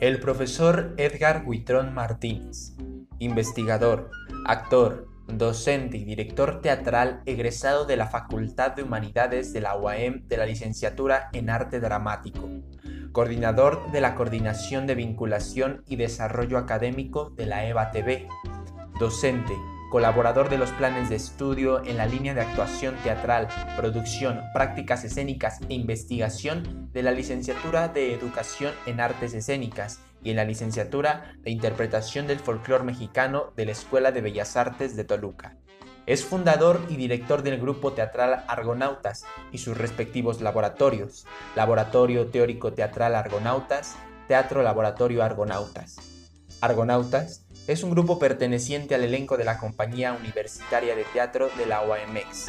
El profesor Edgar Huitrón Martínez, investigador, actor, docente y director teatral egresado de la Facultad de Humanidades de la UAM de la licenciatura en Arte Dramático, coordinador de la Coordinación de Vinculación y Desarrollo Académico de la EVA TV, docente, colaborador de los planes de estudio en la línea de actuación teatral, producción, prácticas escénicas e investigación de la licenciatura de Educación en Artes Escénicas y en la licenciatura de Interpretación del Folclor Mexicano de la Escuela de Bellas Artes de Toluca. Es fundador y director del grupo teatral Argonautas y sus respectivos laboratorios, Laboratorio Teórico Teatral Argonautas, Teatro Laboratorio Argonautas. Argonautas es un grupo perteneciente al elenco de la Compañía Universitaria de Teatro de la OAMX.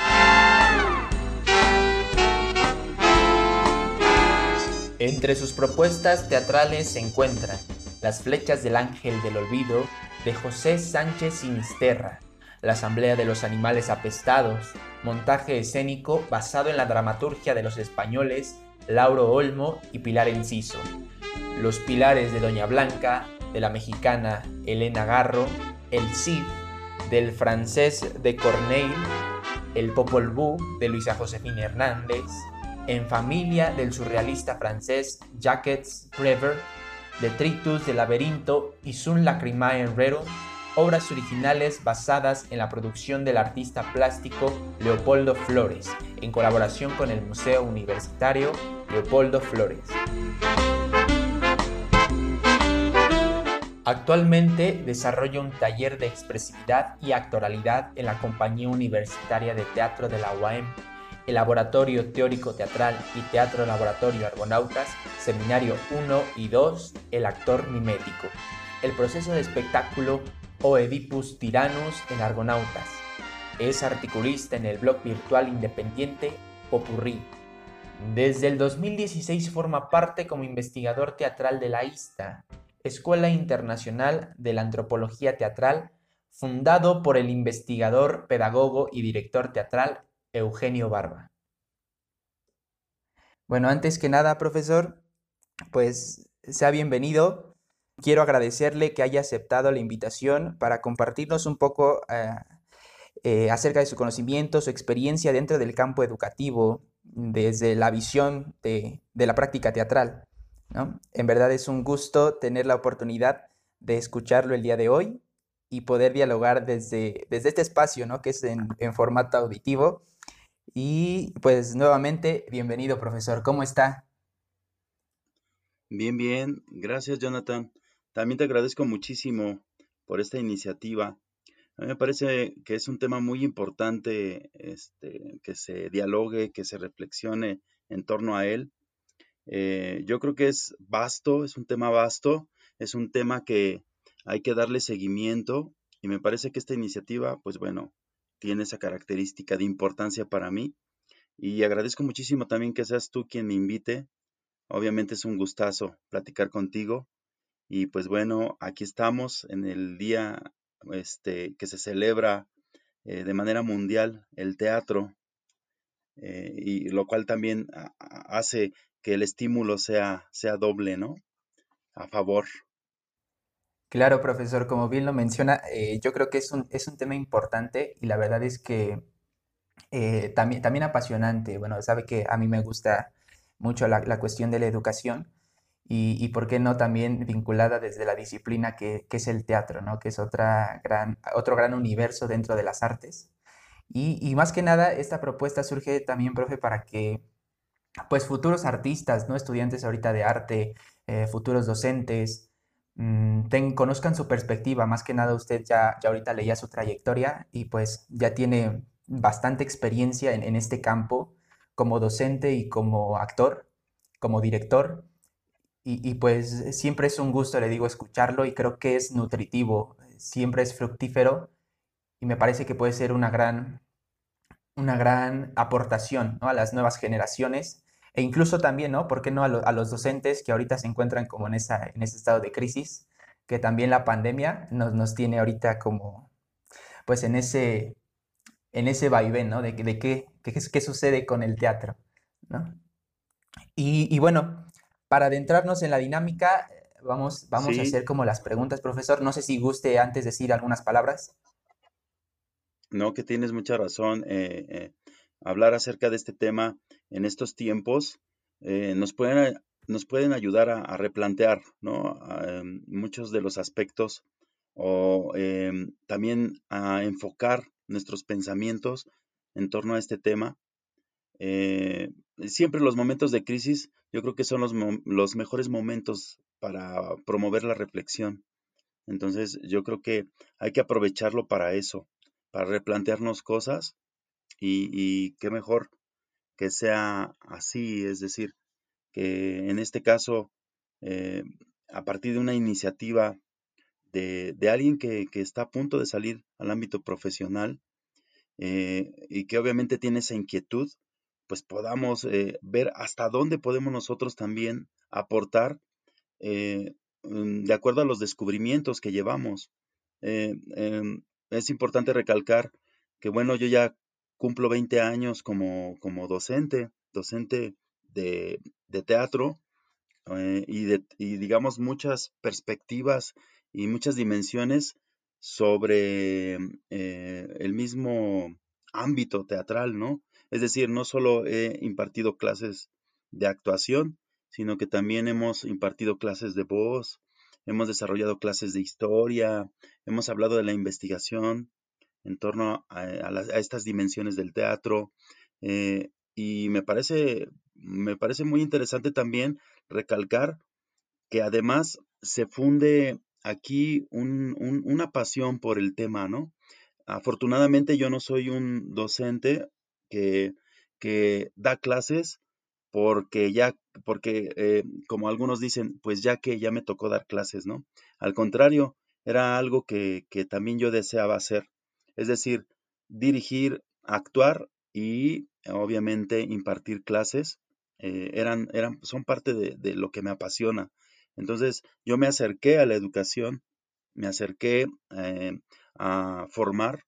Entre sus propuestas teatrales se encuentran Las flechas del ángel del olvido de José Sánchez Sinisterra, La asamblea de los animales apestados, montaje escénico basado en la dramaturgia de los españoles Lauro Olmo y Pilar Enciso, Los pilares de Doña Blanca, de la mexicana Elena Garro, El Cid, del francés de Corneille, El Popol Vuh de Luisa Josefina Hernández, En familia del surrealista francés Jacques Prévert, Detritus de Laberinto y Sun Lacrimae Rerum, obras originales basadas en la producción del artista plástico Leopoldo Flores, en colaboración con el Museo Universitario Leopoldo Flores. Actualmente desarrolla un taller de expresividad y actoralidad en la Compañía Universitaria de Teatro de la UAM, el Laboratorio Teórico Teatral y Teatro Laboratorio Argonautas, Seminario 1 y 2, El Actor Mimético, el proceso de espectáculo Oedipus Tyrannus en Argonautas. Es articulista en el blog virtual independiente Popurrí. Desde el 2016 forma parte como investigador teatral de la ISTA, Escuela Internacional de la Antropología Teatral, fundado por el investigador, pedagogo y director teatral Eugenio Barba. Bueno, antes que nada, profesor, pues sea bienvenido. Quiero agradecerle que haya aceptado la invitación para compartirnos un poco eh, eh, acerca de su conocimiento, su experiencia dentro del campo educativo, desde la visión de la práctica teatral. En verdad es un gusto tener la oportunidad de escucharlo el día de hoy y poder dialogar desde, desde este espacio, ¿no? Que es en, formato auditivo. Y pues nuevamente, bienvenido, profesor. ¿Cómo está? Bien, bien. Gracias, Jonathan. También te agradezco muchísimo por esta iniciativa. A mí me parece que es un tema muy importante este, que se dialogue, que se reflexione en torno a él eh, yo creo que es vasto, es un tema vasto, es un tema que hay que darle seguimiento y me parece que esta iniciativa, pues bueno, tiene esa característica de importancia para mí y agradezco muchísimo también que seas tú quien me invite. Obviamente es un gustazo platicar contigo y pues bueno, aquí estamos en el día este, que se celebra eh, de manera mundial el teatro eh, y lo cual también hace que el estímulo sea, sea doble, ¿no? A favor. Claro, profesor, como bien lo menciona, eh, yo creo que es un, es un tema importante y la verdad es que eh, también, también apasionante. Bueno, sabe que a mí me gusta mucho la, cuestión de la educación y, y, por qué no también vinculada desde la disciplina que, que, es el teatro, ¿no? Que es otra gran, otro gran universo dentro de las artes. Y, y más que nada, esta propuesta surge también, profe, para que pues futuros artistas, ¿no? Estudiantes ahorita de arte, eh, futuros docentes, mm, conozcan su perspectiva. Más que nada usted ya, ya ahorita leía su trayectoria y pues ya tiene bastante experiencia en, este campo como docente y como actor, como director. Y, y, pues siempre es un gusto, le digo, escucharlo y creo que es nutritivo, siempre es fructífero y me parece que puede ser una gran, una gran aportación ¿no? a las nuevas generaciones e incluso también, ¿no? ¿Por qué no a, los docentes que ahorita se encuentran como en, esa, en ese estado de crisis? Que también la pandemia nos, nos tiene ahorita como, pues en ese, en ese vaivén, ¿no? De, de qué, qué, qué sucede con el teatro, ¿no? Y, y, bueno, para adentrarnos en la dinámica, vamos, vamos a hacer como las preguntas, profesor. No sé si guste antes decir algunas palabras. No, que tienes mucha razón. eh, eh, hablar acerca de este tema en estos tiempos eh, nos pueden, nos pueden ayudar a, replantear, ¿no? em, muchos de los aspectos o em, también a enfocar nuestros pensamientos en torno a este tema. Siempre los momentos de crisis, yo creo que son los, los mejores momentos para promover la reflexión. Entonces, yo creo que hay que aprovecharlo para eso, para replantearnos cosas y, qué mejor que sea así, es decir, que en este caso, eh, a partir de una iniciativa de, de alguien que, que está a punto de salir al ámbito profesional eh, y que obviamente tiene esa inquietud, pues podamos eh, ver hasta dónde podemos nosotros también aportar mm, de acuerdo a los descubrimientos que llevamos. Es importante recalcar que, bueno, yo ya cumplo 20 años como, como docente, docente de, de teatro, eh, y, de, y digamos muchas perspectivas y muchas dimensiones sobre eh, el mismo ámbito teatral, ¿no? Es decir, no solo he impartido clases de actuación, sino que también hemos impartido clases de voz, hemos desarrollado clases de historia, hemos hablado de la investigación en torno a, a las- a estas dimensiones del teatro, eh, y me parece, me parece muy interesante también recalcar que además se funde aquí un- un- una pasión por el tema, ¿no? Afortunadamente yo no soy un docente que, que da clases porque ya, porque eh, como algunos dicen, pues ya que ya me tocó dar clases, ¿no? Al contrario, era algo que, que también yo deseaba hacer, es decir, dirigir, actuar y obviamente impartir clases, eh, eran, eran, son parte de, de lo que me apasiona. Entonces, yo me acerqué a la educación, me acerqué eh, a formar,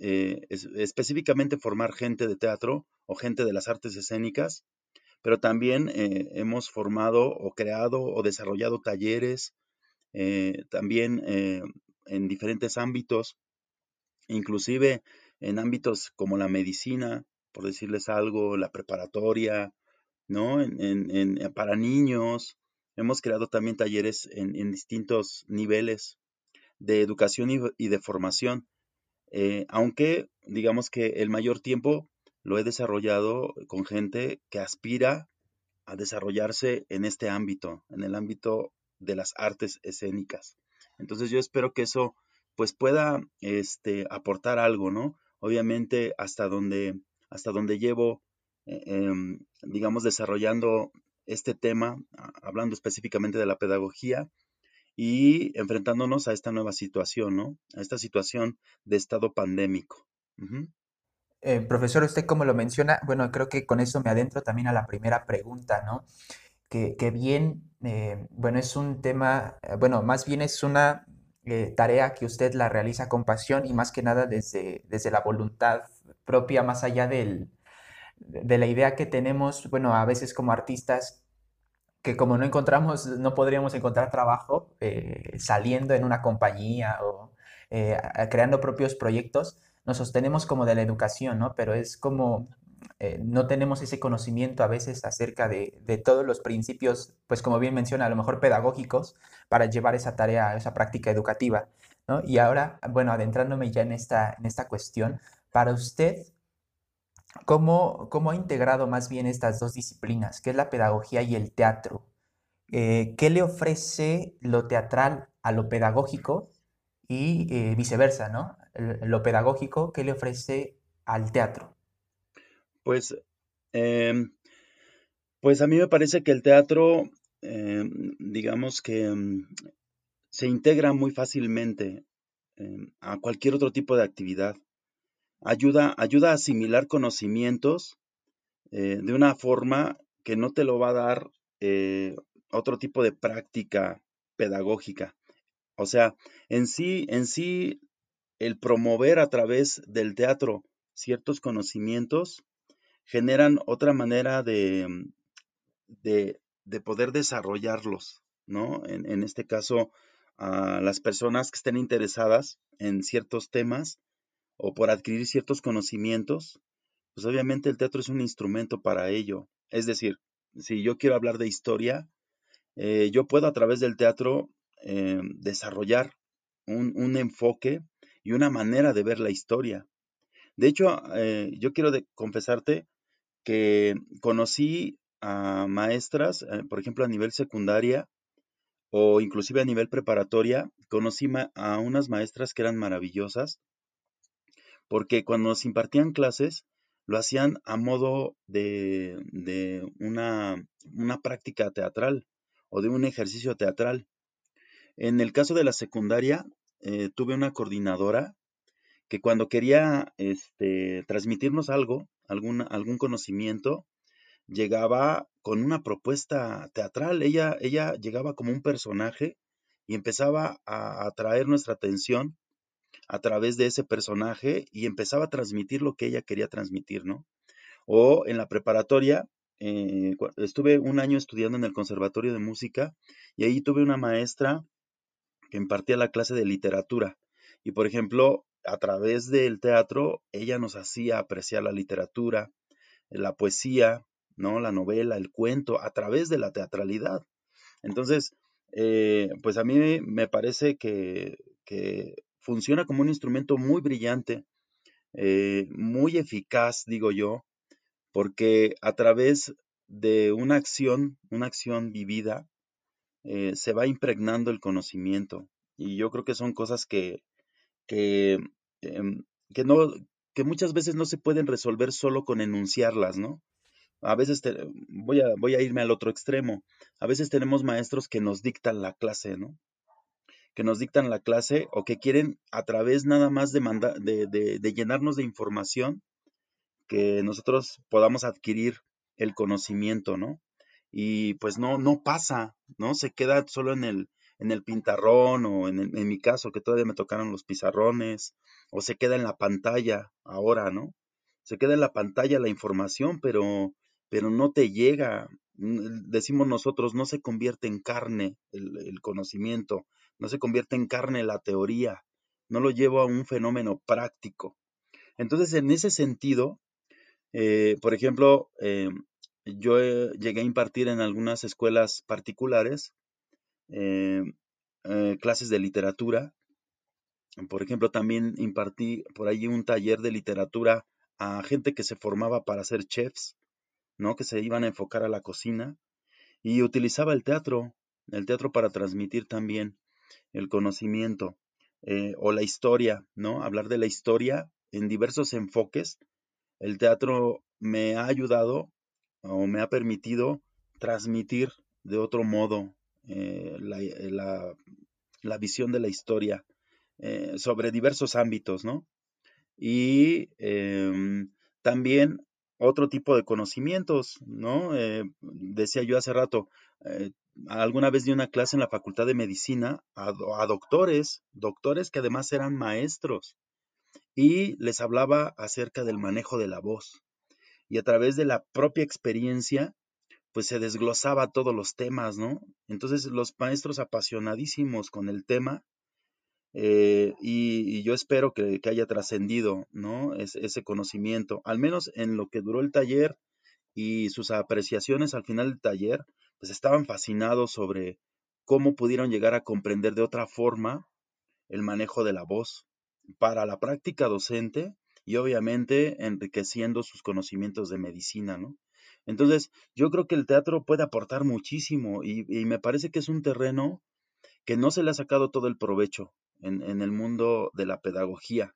eh, es- específicamente formar gente de teatro o gente de las artes escénicas, pero también hemos formado o creado o desarrollado talleres, eh, también eh, en diferentes ámbitos, inclusive en ámbitos como la medicina, por decirles algo, la preparatoria, ¿no? En, en- en- para niños. Hemos creado también talleres en, distintos niveles de educación y, de formación, eh, aunque digamos que el mayor tiempo lo he desarrollado con gente que aspira a desarrollarse en este ámbito, en el ámbito de las artes escénicas. Entonces yo espero que eso pues pueda este, aportar algo, ¿no? Obviamente hasta donde, hasta donde llevo, eh, em, digamos, desarrollando este tema, a- hablando específicamente de la pedagogía y enfrentándonos a esta nueva situación, ¿no? A esta situación de estado pandémico. Eh, profesor, usted como lo menciona, bueno, creo que con eso me adentro también a la primera pregunta, ¿no? Que, bien, eh, bueno, es un tema, eh, bueno, más bien es una eh, tarea que usted la realiza con pasión y más que nada desde, desde la voluntad propia, más allá del, de la idea que tenemos, bueno, a veces como artistas, que como no encontramos, no podríamos encontrar trabajo saliendo en una compañía o creando propios proyectos, nos sostenemos como de la educación, ¿no? Pero es como eh, no tenemos ese conocimiento a veces acerca de, de todos los principios, pues como bien menciona, a lo mejor pedagógicos, para llevar esa tarea, esa práctica educativa, ¿no? Y ahora, bueno, adentrándome ya en esta, en esta cuestión, para usted, ¿Cómo, cómo ha integrado más bien estas dos disciplinas, que es la pedagogía y el teatro? Eh, ¿qué le ofrece lo teatral a lo pedagógico y eh, viceversa, ¿no? Lo pedagógico, ¿qué le ofrece al teatro? Pues, em, pues a mí me parece que el teatro, em, digamos que em, se integra muy fácilmente a cualquier otro tipo de actividad. Ayuda, ayuda a asimilar conocimientos eh, de una forma que no te lo va a dar eh, otro tipo de práctica pedagógica. O sea, en sí, en sí, el promover a través del teatro ciertos conocimientos generan otra manera de, de de poder desarrollarlos, ¿no? En, este caso, a las personas que estén interesadas en ciertos temas o por adquirir ciertos conocimientos, pues obviamente el teatro es un instrumento para ello. Es decir, si yo quiero hablar de historia, eh, yo puedo a través del teatro eh, desarrollar un, enfoque y una manera de ver la historia. De hecho, eh, yo quiero confesarte que conocí a maestras, por ejemplo, a nivel secundaria o inclusive a nivel preparatoria, conocí a unas maestras que eran maravillosas, porque cuando nos impartían clases, lo hacían a modo de, una, una, práctica teatral o de un ejercicio teatral. En el caso de la secundaria, eh, tuve una coordinadora que cuando quería este, transmitirnos algo, algún, algún conocimiento, llegaba con una propuesta teatral. Ella, ella llegaba como un personaje y empezaba a atraer nuestra atención a través de ese personaje y empezaba a transmitir lo que ella quería transmitir, ¿no? O en la preparatoria, eh, estuve un año estudiando en el Conservatorio de Música y ahí tuve una maestra que impartía la clase de literatura. Y por ejemplo, a través del teatro, ella nos hacía apreciar la literatura, la poesía, ¿no? La novela, el cuento, a través de la teatralidad. Entonces, eh, pues a mí me parece que, funciona como un instrumento muy brillante, eh, muy eficaz, digo yo, porque a través de una acción, una acción vivida, eh, se va impregnando el conocimiento. Y yo creo que son cosas que, que, em, que, no, que muchas veces no se pueden resolver solo con enunciarlas, ¿no? A veces voy, a, voy a irme al otro extremo. A veces tenemos maestros que nos dictan la clase, ¿no? que nos dictan la clase o que quieren a través nada más de, de, de, llenarnos de información que nosotros podamos adquirir el conocimiento, ¿no? Y pues no, no pasa, ¿no? Se queda solo en el, en el pintarrón o en, en mi caso que todavía me tocaron los pizarrones o se queda en la pantalla ahora, ¿no? Se queda en la pantalla la información, pero, pero no te llega, decimos nosotros, no se convierte en carne el, el conocimiento, no se convierte en carne la teoría, no lo llevo a un fenómeno práctico. Entonces, en ese sentido, eh, por ejemplo, eh, yo llegué a impartir en algunas escuelas particulares eh, clases de literatura. Por ejemplo, también impartí por ahí un taller de literatura a gente que se formaba para ser chefs, ¿no? Que se iban a enfocar a la cocina y utilizaba el teatro, el teatro para transmitir también el conocimiento eh, o la historia, ¿no? Hablar de la historia en diversos enfoques. El teatro me ha ayudado o me ha permitido transmitir de otro modo eh, eh, la, visión de la historia sobre diversos ámbitos, ¿no? Y em, también otro tipo de conocimientos, ¿no? decía yo hace rato, alguna vez di una clase en la Facultad de Medicina a, doctores, doctores que además eran maestros, y les hablaba acerca del manejo de la voz. Y a través de la propia experiencia, pues se desglosaba todos los temas, ¿no? Entonces los maestros apasionadísimos con el tema, eh, y, yo espero que, haya trascendido, ¿no? ese conocimiento, al menos en lo que duró el taller y sus apreciaciones al final del taller, pues estaban fascinados sobre cómo pudieron llegar a comprender de otra forma el manejo de la voz para la práctica docente y obviamente enriqueciendo sus conocimientos de medicina, ¿no? Entonces, yo creo que el teatro puede aportar muchísimo y, me parece que es un terreno que no se le ha sacado todo el provecho en, el mundo de la pedagogía,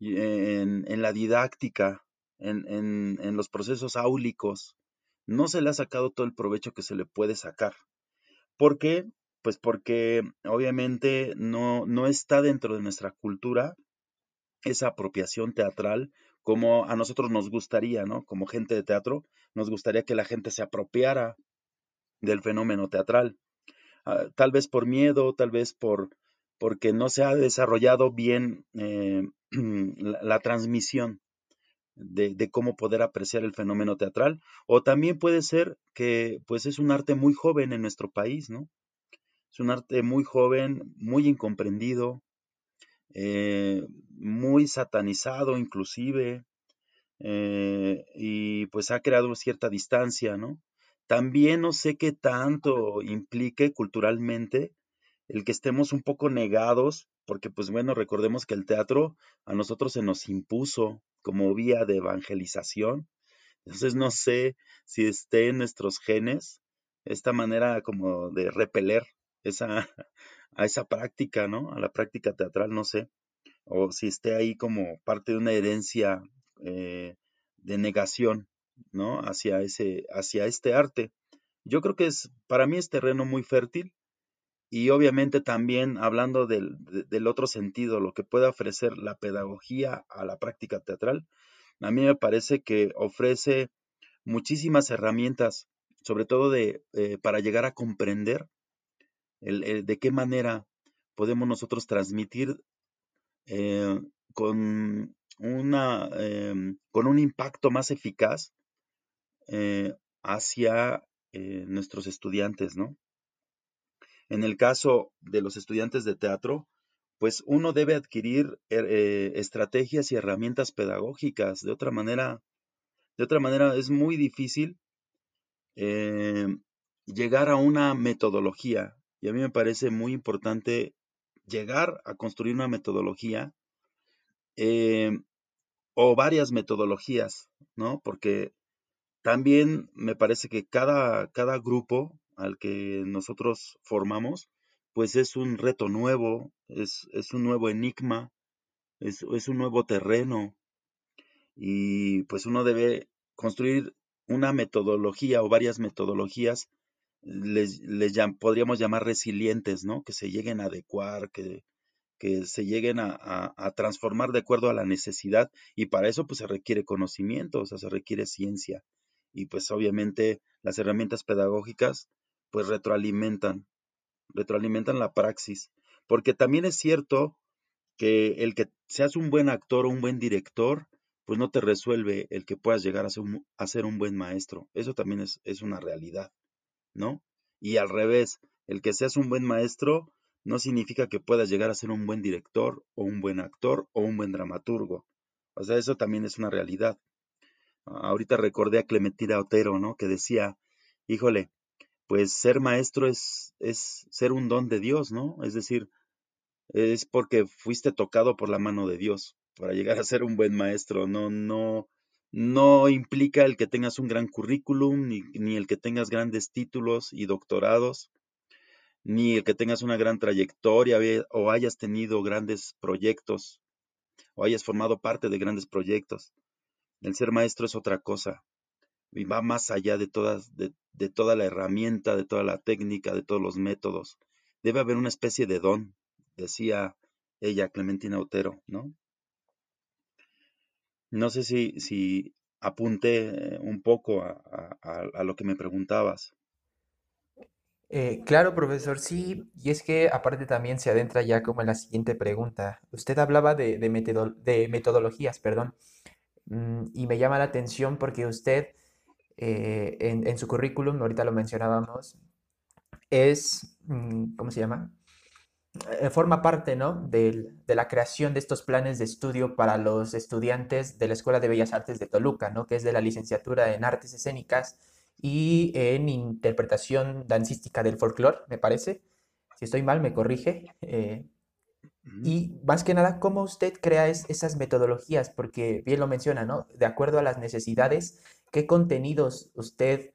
en, la didáctica, en, en, los procesos áulicos, no se le ha sacado todo el provecho que se le puede sacar. ¿Por qué? Pues porque obviamente no, no está dentro de nuestra cultura esa apropiación teatral como a nosotros nos gustaría, ¿no? Como gente de teatro, nos gustaría que la gente se apropiara del fenómeno teatral. Ah, tal vez por miedo, tal vez por porque no se ha desarrollado bien eh, la, transmisión de, cómo poder apreciar el fenómeno teatral, o también puede ser que pues es un arte muy joven en nuestro país, ¿no? Es un arte muy joven, muy incomprendido, eh, muy satanizado inclusive, eh, y pues ha creado cierta distancia, ¿no? También no sé qué tanto implique culturalmente el que estemos un poco negados, porque pues bueno, recordemos que el teatro a nosotros se nos impuso como vía de evangelización. Entonces no sé si esté en nuestros genes esta manera como de repeler esa, a esa práctica, ¿no? A la práctica teatral, no sé. O si esté ahí como parte de una herencia eh, de negación, ¿no? Hacia, ese, hacia este arte. Yo creo que es, para mí es terreno muy fértil y obviamente también hablando del, del, otro sentido, lo que puede ofrecer la pedagogía a la práctica teatral, a mí me parece que ofrece muchísimas herramientas, sobre todo de, eh, para llegar a comprender el, de qué manera podemos nosotros transmitir eh, con una, em, con un impacto más eficaz eh, hacia eh, nuestros estudiantes, ¿no? En el caso de los estudiantes de teatro, pues uno debe adquirir eh, estrategias y herramientas pedagógicas. De otra manera, de otra manera es muy difícil llegar a una metodología. Y a mí me parece muy importante llegar a construir una metodología o varias metodologías, ¿no? Porque también me parece que cada, cada grupo al que nosotros formamos, pues es un reto nuevo, es, es un nuevo enigma, es, es, un nuevo terreno y pues uno debe construir una metodología o varias metodologías, les, les podríamos llamar resilientes, ¿no? Que se lleguen a adecuar, que, que se lleguen a, transformar de acuerdo a la necesidad y para eso pues se requiere conocimiento, o sea, se requiere ciencia. Y pues obviamente las herramientas pedagógicas pues retroalimentan, retroalimentan la praxis, porque también es cierto que el que seas un buen actor o un buen director, pues no te resuelve el que puedas llegar a ser un, buen maestro, eso también es una realidad, ¿no? Y al revés, el que seas un buen maestro no significa que puedas llegar a ser un buen director o un buen actor o un buen dramaturgo. O sea, eso también es una realidad. Ahorita recordé a Clementina Otero, ¿no? Que decía, híjole, pues ser maestro es, es ser un don de Dios, ¿no? Es decir, es porque fuiste tocado por la mano de Dios para llegar a ser un buen maestro. No, no, no implica el que tengas un gran currículum, ni, ni el que tengas grandes títulos y doctorados ni el que tengas una gran trayectoria o hayas tenido grandes proyectos o hayas formado parte de grandes proyectos. El ser maestro es otra cosa y va más allá de, todas, de, toda la herramienta, de toda la técnica, de todos los métodos. Debe haber una especie de don, decía ella, Clementina Otero, ¿no? No sé si, si apunté un poco a lo que me preguntabas. Eh, claro, profesor, sí, y es que aparte también se adentra ya como en la siguiente pregunta. Usted hablaba de, de metodologías, perdón, mm, y me llama la atención porque usted eh, en, su currículum, ahorita lo mencionábamos, es, mm, ¿cómo se llama? Eh, forma parte, ¿no? de la creación de estos planes de estudio para los estudiantes de la Escuela de Bellas Artes de Toluca, ¿no? Que es de la licenciatura en Artes Escénicas y en interpretación dancística del folclore, me parece. Si estoy mal, me corrige. Eh, y más que nada, ¿cómo usted crea esas metodologías? Porque bien lo menciona, ¿no? De acuerdo a las necesidades, ¿qué contenidos usted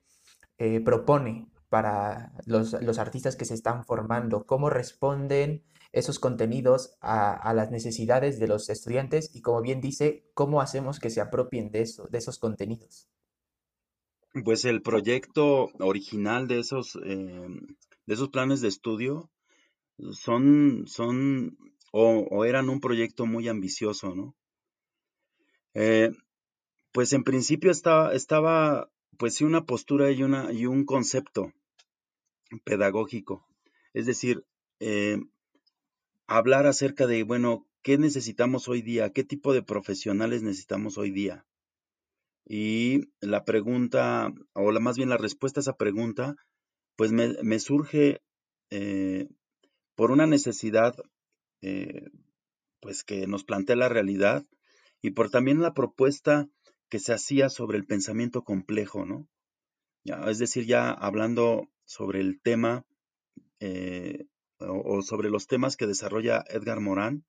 eh, propone para los, artistas que se están formando? ¿Cómo responden esos contenidos a, a, las necesidades de los estudiantes? Y como bien dice, ¿cómo hacemos que se apropien de, eso, de esos contenidos? Pues el proyecto original de esos, em, de esos planes de estudio son, son o, eran un proyecto muy ambicioso, ¿no? Eh, pues en principio estaba, estaba, pues sí, una postura y, una, y un concepto pedagógico. Es decir, eh, hablar acerca de, bueno, ¿qué necesitamos hoy día? ¿Qué tipo de profesionales necesitamos hoy día? Y la pregunta, o la, más bien la respuesta a esa pregunta, pues me, surge eh, por una necesidad eh, pues que nos plantea la realidad y por también la propuesta que se hacía sobre el pensamiento complejo, ¿no? es decir, ya hablando sobre el tema eh, o, sobre los temas que desarrolla Edgar Morán,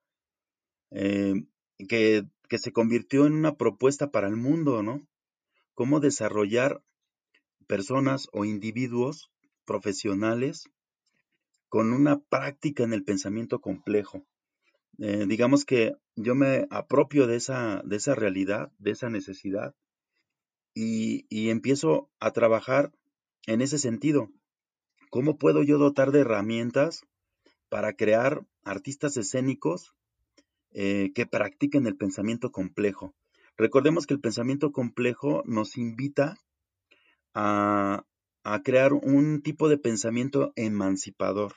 eh, que, que, se convirtió en una propuesta para el mundo, ¿no? Cómo desarrollar personas o individuos profesionales con una práctica en el pensamiento complejo. Eh, digamos que yo me apropio de esa, de esa realidad, de esa necesidad, y, y empiezo a trabajar en ese sentido. ¿Cómo puedo yo dotar de herramientas para crear artistas escénicos eh, que practiquen el pensamiento complejo? Recordemos que el pensamiento complejo nos invita a, crear un tipo de pensamiento emancipador,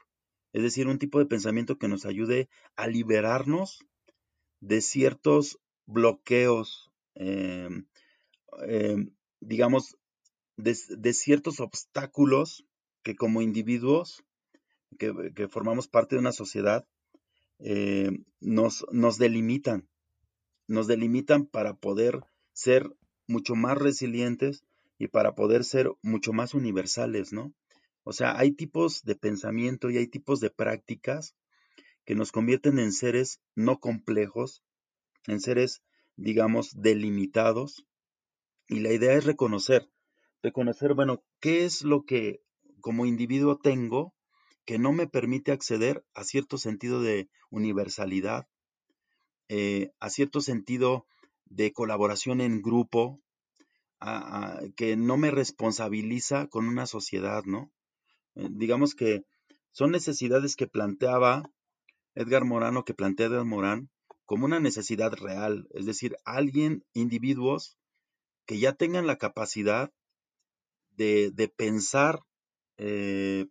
es decir, un tipo de pensamiento que nos ayude a liberarnos de ciertos bloqueos, em, em, digamos, de, ciertos obstáculos que como individuos que, formamos parte de una sociedad em, nos, nos delimitan, nos delimitan para poder ser mucho más resilientes y para poder ser mucho más universales, ¿no? O sea, hay tipos de pensamiento y hay tipos de prácticas que nos convierten en seres no complejos, en seres, digamos, delimitados. Y la idea es reconocer, reconocer, bueno, qué es lo que como individuo tengo que no me permite acceder a cierto sentido de universalidad, eh, a cierto sentido de colaboración en grupo, que no me responsabiliza con una sociedad, ¿no? Eh, digamos que son necesidades que planteaba Edgar Morán que plantea Edgar Morán como una necesidad real, es decir, alguien, individuos que ya tengan la capacidad de, pensar, eh,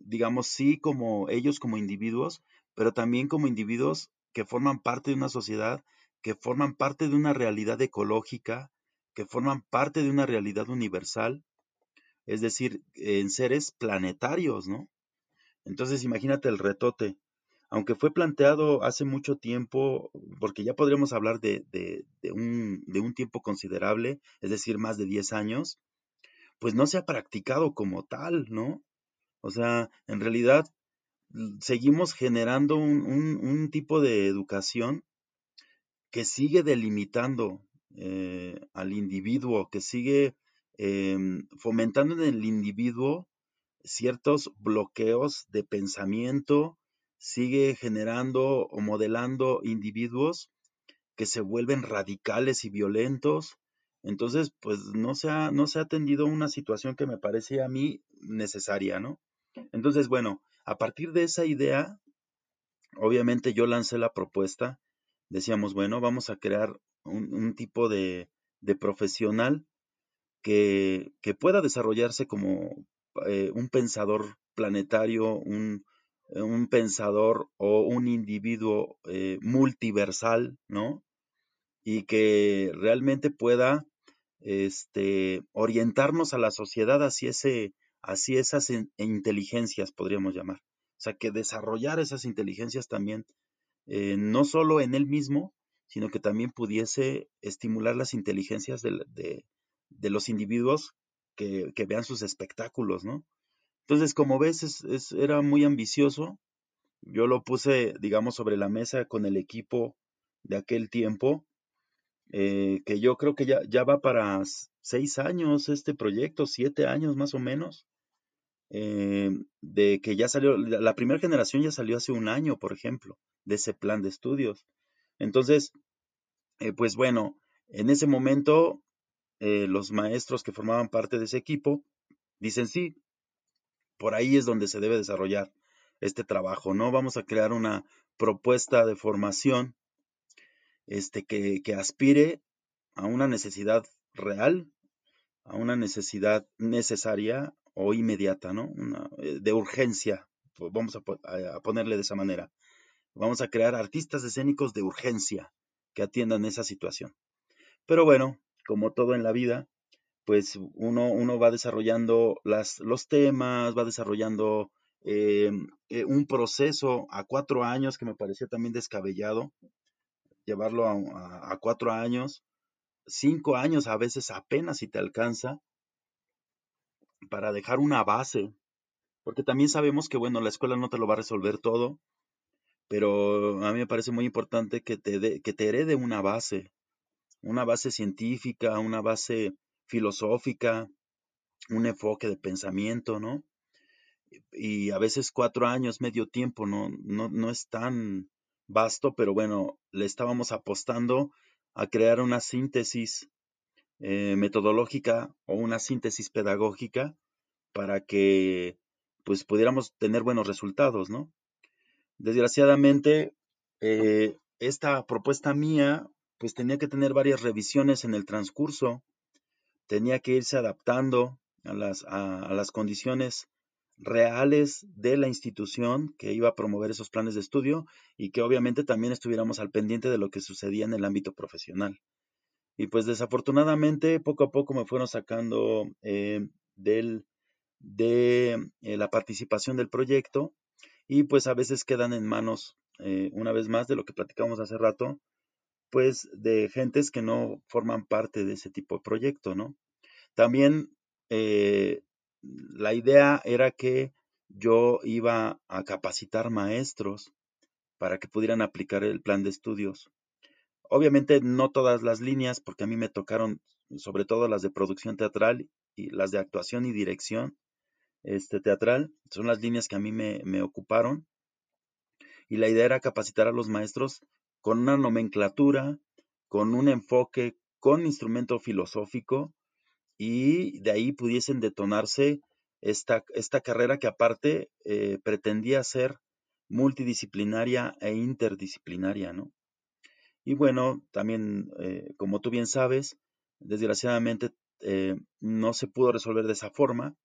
digamos, sí como ellos como individuos, pero también como individuos que forman parte de una sociedad, que forman parte de una realidad ecológica, que forman parte de una realidad universal, es decir, en seres planetarios, ¿no? Entonces imagínate el retote. Aunque fue planteado hace mucho tiempo, porque ya podríamos hablar de, un, de un tiempo considerable, es decir, más de 10 años, pues no se ha practicado como tal, ¿no? O sea, en realidad seguimos generando un, un tipo de educación que sigue delimitando eh, al individuo, que sigue em, fomentando en el individuo ciertos bloqueos de pensamiento, sigue generando o modelando individuos que se vuelven radicales y violentos. Entonces, pues no se ha, no se ha atendido una situación que me parece a mí necesaria, ¿no? Entonces, bueno, a partir de esa idea, obviamente yo lancé la propuesta, decíamos, bueno, vamos a crear un, tipo de, profesional que, pueda desarrollarse como eh, un pensador planetario, un, un, pensador o un individuo eh, multiversal, ¿no? Y que realmente pueda este, orientarnos a la sociedad hacia, ese, esas inteligencias, podríamos llamar. O sea, que desarrollar esas inteligencias también, eh, no solo en él mismo, sino que también pudiese estimular las inteligencias de, los individuos que, vean sus espectáculos, ¿no? Entonces, como ves, era muy ambicioso. Yo lo puse, digamos, sobre la mesa con el equipo de aquel tiempo, eh, que yo creo que ya, ya va para seis años este proyecto, siete años más o menos, eh, de que ya salió, la primera generación ya salió hace un año, por ejemplo, de ese plan de estudios. Entonces, eh, pues bueno, en ese momento eh, los maestros que formaban parte de ese equipo dicen sí, por ahí es donde se debe desarrollar este trabajo, ¿no? Vamos a crear una propuesta de formación este, que, que aspire a una necesidad real, a una necesidad necesaria o inmediata, ¿no? Eh, de urgencia, vamos a, ponerle de esa manera. Vamos a crear artistas escénicos de urgencia que atiendan esa situación. Pero bueno, como todo en la vida, pues uno, uno va desarrollando las, los temas, va desarrollando eh, eh, un proceso a cuatro años que me parecía también descabellado, llevarlo a, cuatro años, cinco años a veces apenas si te alcanza, para dejar una base, porque también sabemos que, bueno, la escuela no te lo va a resolver todo, pero a mí me parece muy importante que te, que te herede una base, una base científica, una base filosófica, un enfoque de pensamiento, ¿no? Y a veces cuatro años, medio tiempo, no, no, no es tan vasto, pero bueno, le estábamos apostando a crear una síntesis eh, metodológica o una síntesis pedagógica para que pues pudiéramos tener buenos resultados, ¿no? Desgraciadamente, eh, esta propuesta mía pues tenía que tener varias revisiones en el transcurso, tenía que irse adaptando a las, a las condiciones reales de la institución que iba a promover esos planes de estudio y que obviamente también estuviéramos al pendiente de lo que sucedía en el ámbito profesional. Y pues desafortunadamente poco a poco me fueron sacando eh, del, de eh, la participación del proyecto y pues a veces quedan en manos, eh, una vez más, de lo que platicamos hace rato, pues de gentes que no forman parte de ese tipo de proyecto, ¿no? También la idea era que yo iba a capacitar maestros para que pudieran aplicar el plan de estudios. Obviamente no todas las líneas, porque a mí me tocaron sobre todo las de producción teatral y las de actuación y dirección este, teatral. Son las líneas que a mí me, me ocuparon. Y la idea era capacitar a los maestros con una nomenclatura, con un enfoque, con instrumento filosófico y de ahí pudiesen detonarse esta, esta carrera que aparte eh, pretendía ser multidisciplinaria e interdisciplinaria, ¿no? Y bueno, también, eh, como tú bien sabes, desgraciadamente eh, no se pudo resolver de esa forma.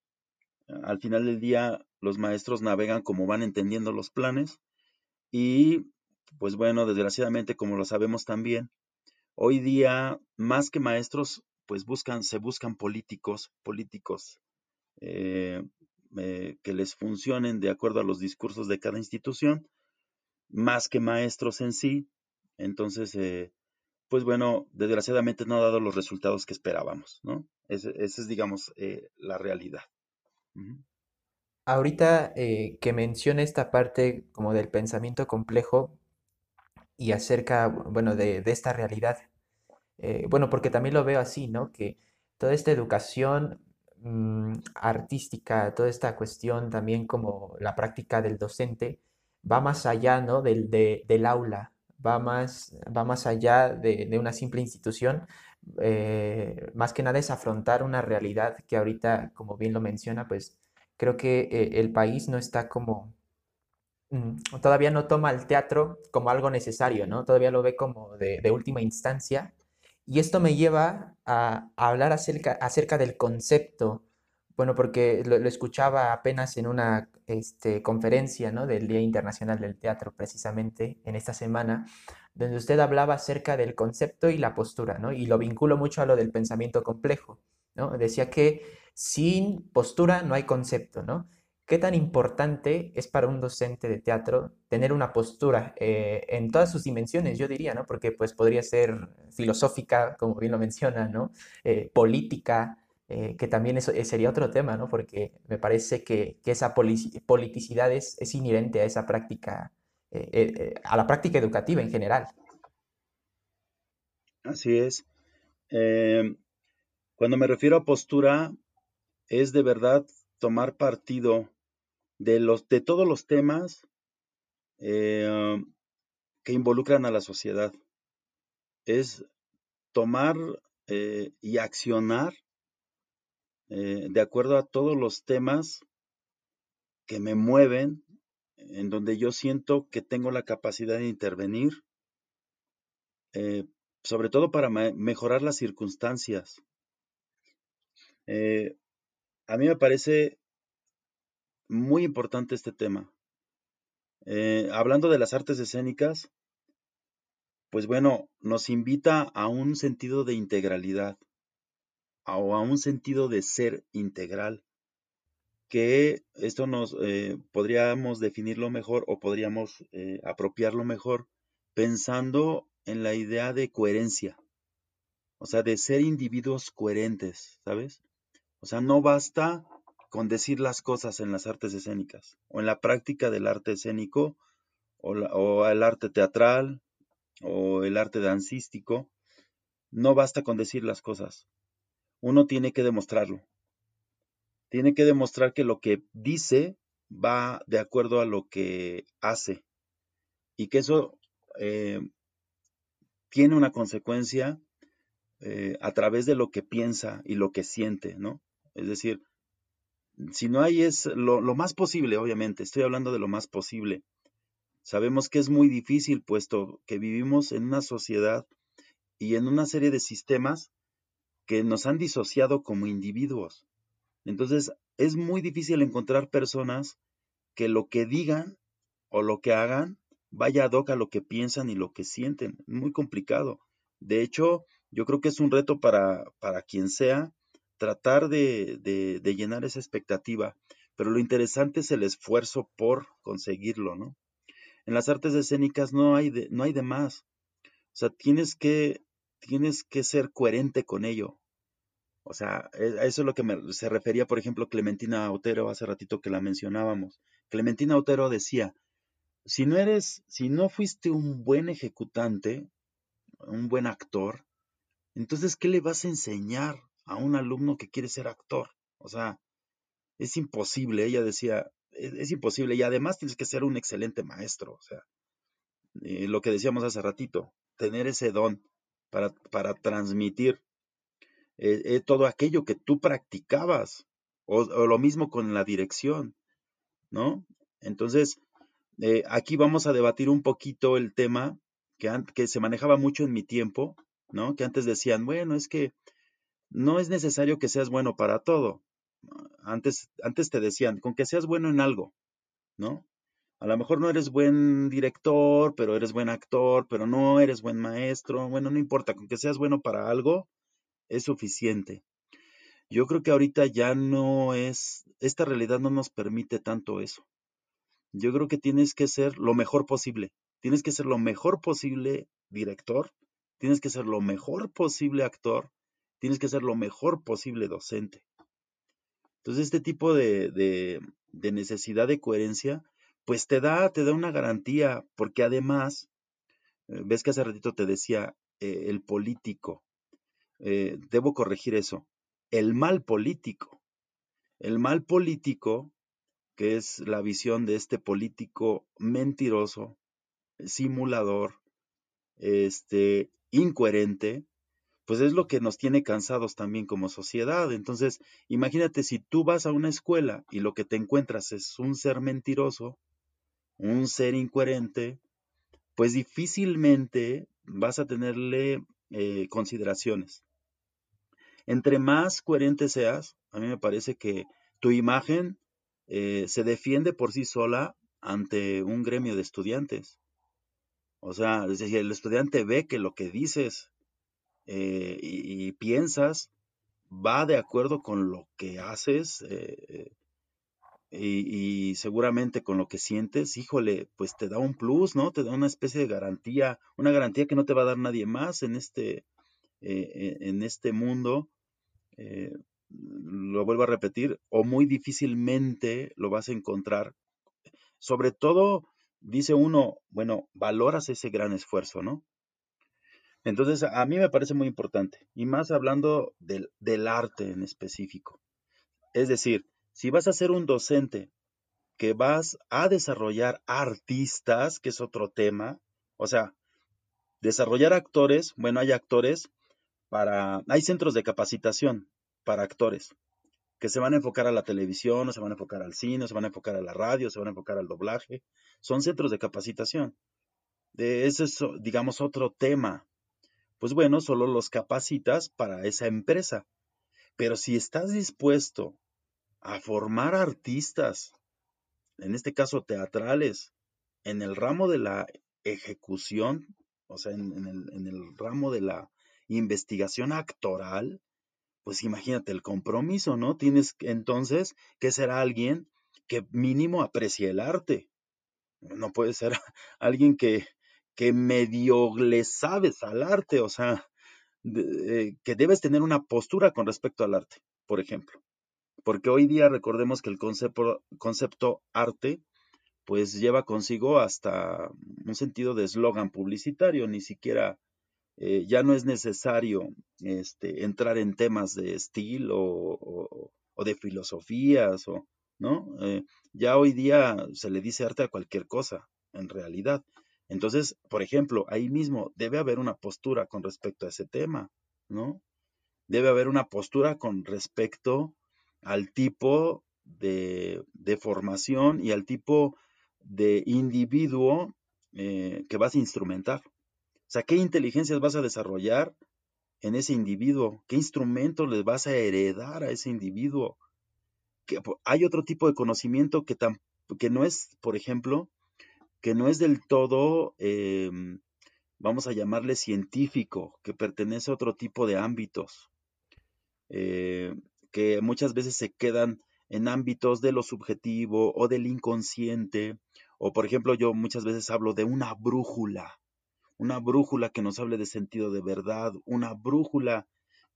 Al final del día, los maestros navegan como van entendiendo los planes y, pues bueno, desgraciadamente, como lo sabemos también, hoy día, más que maestros, pues buscan, se buscan políticos, políticos eh, que les funcionen de acuerdo a los discursos de cada institución, más que maestros en sí, entonces, eh, pues bueno, desgraciadamente no ha dado los resultados que esperábamos, ¿no? Esa es, digamos, eh, la realidad. Ahorita eh, que menciona esta parte como del pensamiento complejo y acerca, bueno, de, esta realidad, bueno, porque también lo veo así, ¿no? Que toda esta educación mm, artística, toda esta cuestión también como la práctica del docente, va más allá, ¿no? Del, del aula, va más, va más allá de, una simple institución. Eh, más que nada es afrontar una realidad que ahorita, como bien lo menciona, pues creo que eh, el país no está como, mm, todavía no toma el teatro como algo necesario, ¿no? Todavía lo ve como de, última instancia. Y esto me lleva a, hablar acerca, del concepto bueno, porque lo, escuchaba apenas en una este, conferencia ¿no? del Día Internacional del Teatro, precisamente en esta semana, donde usted hablaba acerca del concepto y la postura, ¿no? Y lo vinculo mucho a lo del pensamiento complejo, ¿no? Decía que sin postura no hay concepto, ¿no? ¿Qué tan importante es para un docente de teatro tener una postura eh, en todas sus dimensiones, yo diría, ¿no? Porque pues podría ser filosófica, como bien lo menciona, ¿no? Eh, política, eh, que también eso sería otro tema, ¿no? Porque me parece que, esa politicidad es, inherente a esa práctica, a la práctica educativa en general. Así es. cuando me refiero a postura, es de verdad tomar partido de, los, de todos los temas que involucran a la sociedad. Es tomar y accionar eh, de acuerdo a todos los temas que me mueven, en donde yo siento que tengo la capacidad de intervenir, eh, sobre todo para mejorar las circunstancias. Eh, a mí me parece muy importante este tema. hablando de las artes escénicas, pues bueno, nos invita a un sentido de integralidad o a un sentido de ser integral, que esto nos eh, podríamos definirlo mejor o podríamos eh, apropiarlo mejor pensando en la idea de coherencia, o sea, de ser individuos coherentes, ¿sabes? O sea, no basta con decir las cosas en las artes escénicas o en la práctica del arte escénico o, el arte teatral o el arte dancístico. No basta con decir las cosas. Uno tiene que demostrarlo. Tiene que demostrar que lo que dice va de acuerdo a lo que hace y que eso eh, tiene una consecuencia eh, a través de lo que piensa y lo que siente, ¿no? Es decir, si no hay es lo, más posible, obviamente, estoy hablando de lo más posible. Sabemos que es muy difícil, puesto que vivimos en una sociedad y en una serie de sistemas que nos han disociado como individuos. Entonces, es muy difícil encontrar personas que lo que digan o lo que hagan vaya ad hoc a lo que piensan y lo que sienten. Muy complicado. De hecho, yo creo que es un reto para, para quien sea tratar de, de, llenar esa expectativa, pero lo interesante es el esfuerzo por conseguirlo, ¿no? En las artes escénicas no hay de, no hay de más. O sea, tienes que, tienes que ser coherente con ello. O sea, a eso es lo que me, se refería, por ejemplo, Clementina Otero hace ratito que la mencionábamos. Clementina Otero decía, si no eres, si no fuiste un buen ejecutante, un buen actor, entonces, ¿qué le vas a enseñar a un alumno que quiere ser actor? O sea, es imposible, ella decía, es, imposible y además tienes que ser un excelente maestro, o sea, eh, lo que decíamos hace ratito, tener ese don para, para transmitir eh, eh, todo aquello que tú practicabas, o, lo mismo con la dirección, ¿no? Entonces, aquí vamos a debatir un poquito el tema que se manejaba mucho en mi tiempo, ¿no? Que antes decían, bueno, es que no es necesario que seas bueno para todo. Antes, antes te decían, con que seas bueno en algo, ¿no? A lo mejor no eres buen director, pero eres buen actor, pero no eres buen maestro. Bueno, no importa, con que seas bueno para algo, es suficiente. Yo creo que ahorita ya no es, esta realidad no nos permite tanto eso. Yo creo que tienes que ser lo mejor posible. Tienes que ser lo mejor posible director, tienes que ser lo mejor posible actor, tienes que ser lo mejor posible docente. Entonces, este tipo de, de, necesidad de coherencia, pues te da, te da una garantía, porque además, eh, ves que hace ratito te decía, eh, el político, eh, debo corregir eso, el mal político. El mal político, que es la visión de este político mentiroso, simulador, este, incoherente, pues es lo que nos tiene cansados también como sociedad. Entonces, imagínate si tú vas a una escuela y lo que te encuentras es un ser mentiroso, un ser incoherente, pues difícilmente vas a tenerle eh, consideraciones. Entre más coherente seas, a mí me parece que tu imagen eh, se defiende por sí sola ante un gremio de estudiantes. O sea, si el estudiante ve que lo que dices eh, y, piensas va de acuerdo con lo que haces eh, y, seguramente con lo que sientes, híjole, pues te da un plus, ¿no? Te da una especie de garantía, una garantía que no te va a dar nadie más en este, eh, en este mundo lo vuelvo a repetir, o muy difícilmente lo vas a encontrar. Sobre todo, dice uno, bueno, valoras ese gran esfuerzo, ¿no? Entonces, a mí me parece muy importante, y más hablando del, arte en específico. Es decir, si vas a ser un docente que vas a desarrollar artistas, que es otro tema, o sea, desarrollar actores, bueno, hay actores para, hay centros de capacitación para actores que se van a enfocar a la televisión, o se van a enfocar al cine, o se van a enfocar a la radio, se van a enfocar al doblaje. Son centros de capacitación. De ese es, digamos, otro tema. Pues bueno, solo los capacitas para esa empresa. Pero si estás dispuesto a formar artistas, en este caso teatrales, en el ramo de la ejecución, o sea, en, el, el ramo de la investigación actoral, pues imagínate el compromiso, ¿no? Tienes entonces que ser alguien que mínimo aprecie el arte. No puede ser alguien que, que medio le sabes al arte, o sea, eh, que debes tener una postura con respecto al arte, por ejemplo. Porque hoy día recordemos que el concepto, arte pues lleva consigo hasta un sentido de eslogan publicitario, ni siquiera eh, ya no es necesario este, entrar en temas de estilo o, de filosofías, o, ¿no? Eh, ya hoy día se le dice arte a cualquier cosa, en realidad. Entonces, por ejemplo, ahí mismo debe haber una postura con respecto a ese tema, ¿no? Debe haber una postura con respecto al tipo de, formación y al tipo de individuo eh, que vas a instrumentar. O sea, ¿qué inteligencias vas a desarrollar en ese individuo? ¿Qué instrumentos les vas a heredar a ese individuo? hay otro tipo de conocimiento que, que no es, por ejemplo, que no es del todo, em, vamos a llamarle científico, que pertenece a otro tipo de ámbitos, eh, que muchas veces se quedan en ámbitos de lo subjetivo o del inconsciente, o por ejemplo yo muchas veces hablo de una brújula, una brújula que nos hable de sentido de verdad, una brújula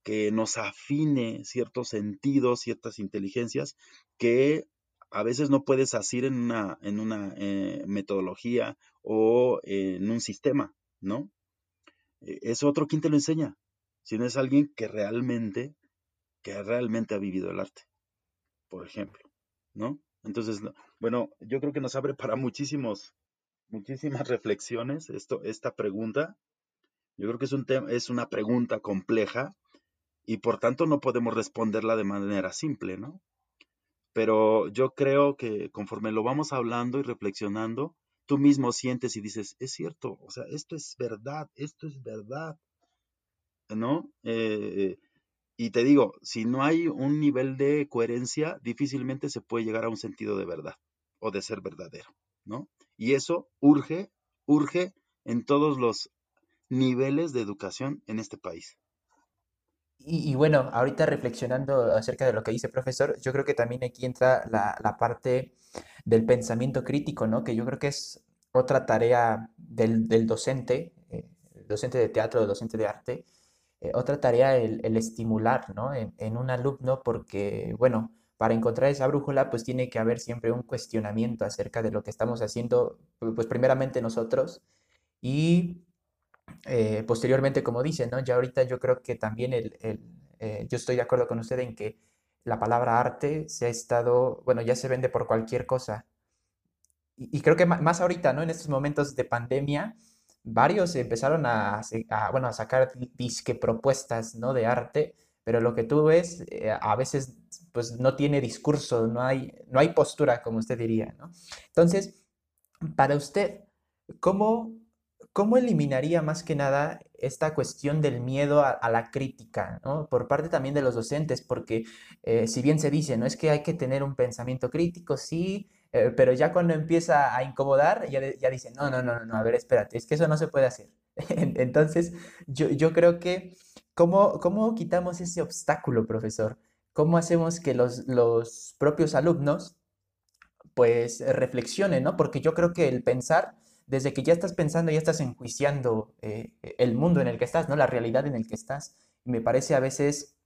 que nos afine ciertos sentidos, ciertas inteligencias que a veces no puedes asir en una, en una eh, metodología o en un sistema, ¿no? E, es otro quien te lo enseña, si no es alguien que realmente, que realmente ha vivido el arte, por ejemplo, ¿no? Entonces, bueno, yo creo que nos abre para muchísimos, muchísimas reflexiones esto, esta pregunta. Yo creo que es, un es una pregunta compleja y por tanto no podemos responderla de manera simple, ¿no? Pero yo creo que conforme lo vamos hablando y reflexionando, tú mismo sientes y dices, es cierto, o sea, esto es verdad, esto es verdad, ¿no? Eh, y te digo, si no hay un nivel de coherencia, difícilmente se puede llegar a un sentido de verdad o de ser verdadero, ¿no? Y eso urge, urge en todos los niveles de educación en este país. Y, bueno, ahorita reflexionando acerca de lo que dice el profesor, yo creo que también aquí entra la, parte del pensamiento crítico, ¿no? Que yo creo que es otra tarea del, docente, eh, docente de teatro, docente de arte, eh, otra tarea el, estimular, ¿no? En, en, un alumno, porque, bueno, para encontrar esa brújula, pues tiene que haber siempre un cuestionamiento acerca de lo que estamos haciendo, pues primeramente nosotros, y eh, posteriormente, como dice, ¿no? Ya ahorita yo creo que también el, eh, yo estoy de acuerdo con usted en que la palabra arte se ha estado, bueno, ya se vende por cualquier cosa. Y, creo que más ahorita, ¿no? En estos momentos de pandemia, varios empezaron a, bueno, a sacar disque propuestas, ¿no? De arte, pero lo que tú ves eh, a veces, pues no tiene discurso, no hay, no hay postura, como usted diría, ¿no? Entonces, para usted, ¿cómo ¿cómo eliminaría más que nada esta cuestión del miedo a, la crítica, ¿no? Por parte también de los docentes, porque eh, si bien se dice, ¿no? Es que hay que tener un pensamiento crítico, sí, eh, pero ya cuando empieza a incomodar, ya, ya dice, no, no, no, no, a ver, espérate, es que eso no se puede hacer. Entonces, yo, yo creo que, ¿cómo, ¿cómo quitamos ese obstáculo, profesor? ¿Cómo hacemos que los, los propios alumnos, pues, reflexionen, ¿no? Porque yo creo que el pensar desde que ya estás pensando, ya estás enjuiciando eh, el mundo en el que estás, ¿no? La realidad en el que estás. Me parece a veces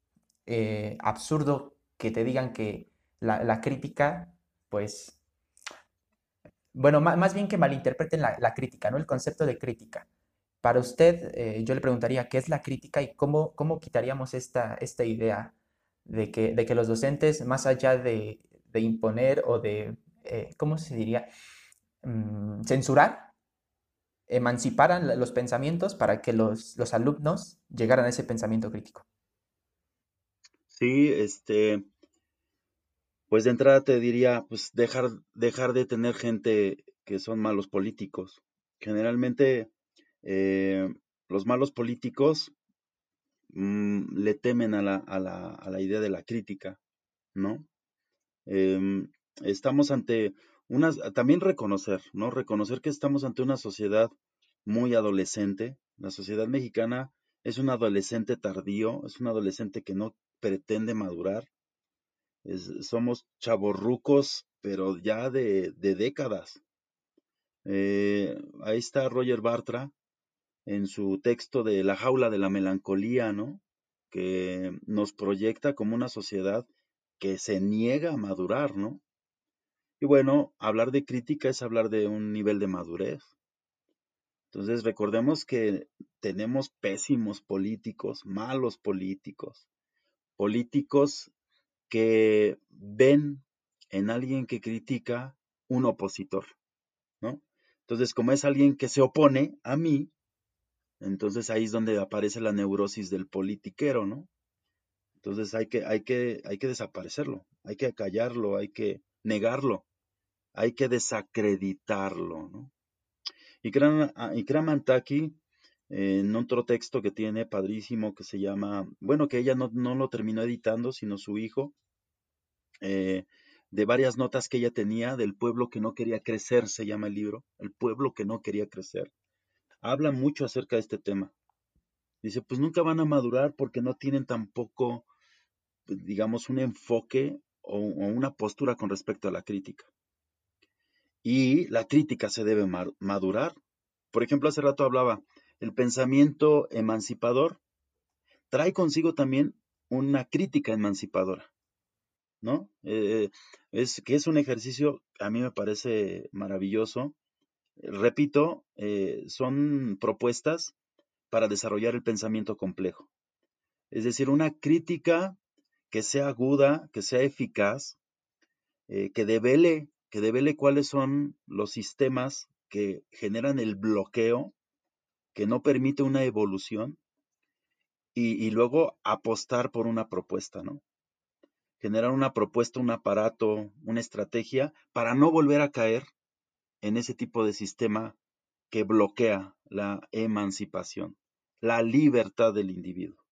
eh, absurdo que te digan que la, crítica, pues, bueno, más, bien que malinterpreten la, crítica, ¿no? El concepto de crítica. Para usted, eh, yo le preguntaría, ¿qué es la crítica y cómo, cómo quitaríamos esta, esta idea de que, de que los docentes, más allá de, imponer o de, ¿cómo se diría? Mm, censurar, emanciparan los pensamientos para que los, alumnos llegaran a ese pensamiento crítico. Sí, este, pues de entrada te diría, pues dejar, dejar de tener gente que son malos políticos. Generalmente eh, los malos políticos mm, le temen a la, a, la, a la, idea de la crítica, ¿no? Em, estamos ante también reconocer, ¿no? Reconocer que estamos ante una sociedad muy adolescente. La sociedad mexicana es un adolescente tardío, es un adolescente que no pretende madurar. somos chavorrucos, pero ya de, décadas. Eh, ahí está Roger Bartra en su texto de La jaula de la melancolía, ¿no? Que nos proyecta como una sociedad que se niega a madurar, ¿no? Y bueno, hablar de crítica es hablar de un nivel de madurez. Entonces recordemos que tenemos pésimos políticos, malos políticos, políticos que ven en alguien que critica un opositor, ¿no? Entonces, como es alguien que se opone a mí, entonces ahí es donde aparece la neurosis del politiquero, ¿no? Entonces hay que, hay que, hay que desaparecerlo, hay que callarlo, hay que negarlo, hay que desacreditarlo, ¿no? Y Kramantaki, en otro texto que tiene padrísimo que se llama, bueno, que ella no, lo terminó editando, sino su hijo, eh, de varias notas que ella tenía del pueblo que no quería crecer, se llama el libro, el pueblo que no quería crecer. Habla mucho acerca de este tema. Dice, pues nunca van a madurar porque no tienen tampoco, pues, digamos, un enfoque o una postura con respecto a la crítica y la crítica se debe madurar. Por ejemplo, hace rato hablaba, el pensamiento emancipador trae consigo también una crítica emancipadora, ¿no? Eh, es que es un ejercicio, a mí me parece maravilloso. Repito, eh, son propuestas para desarrollar el pensamiento complejo. Es decir, una crítica que sea aguda, que sea eficaz, eh, que devele que devele cuáles son los sistemas que generan el bloqueo, que no permite una evolución, y, luego apostar por una propuesta, ¿no? Generar una propuesta, un aparato, una estrategia para no volver a caer en ese tipo de sistema que bloquea la emancipación, la libertad del individuo.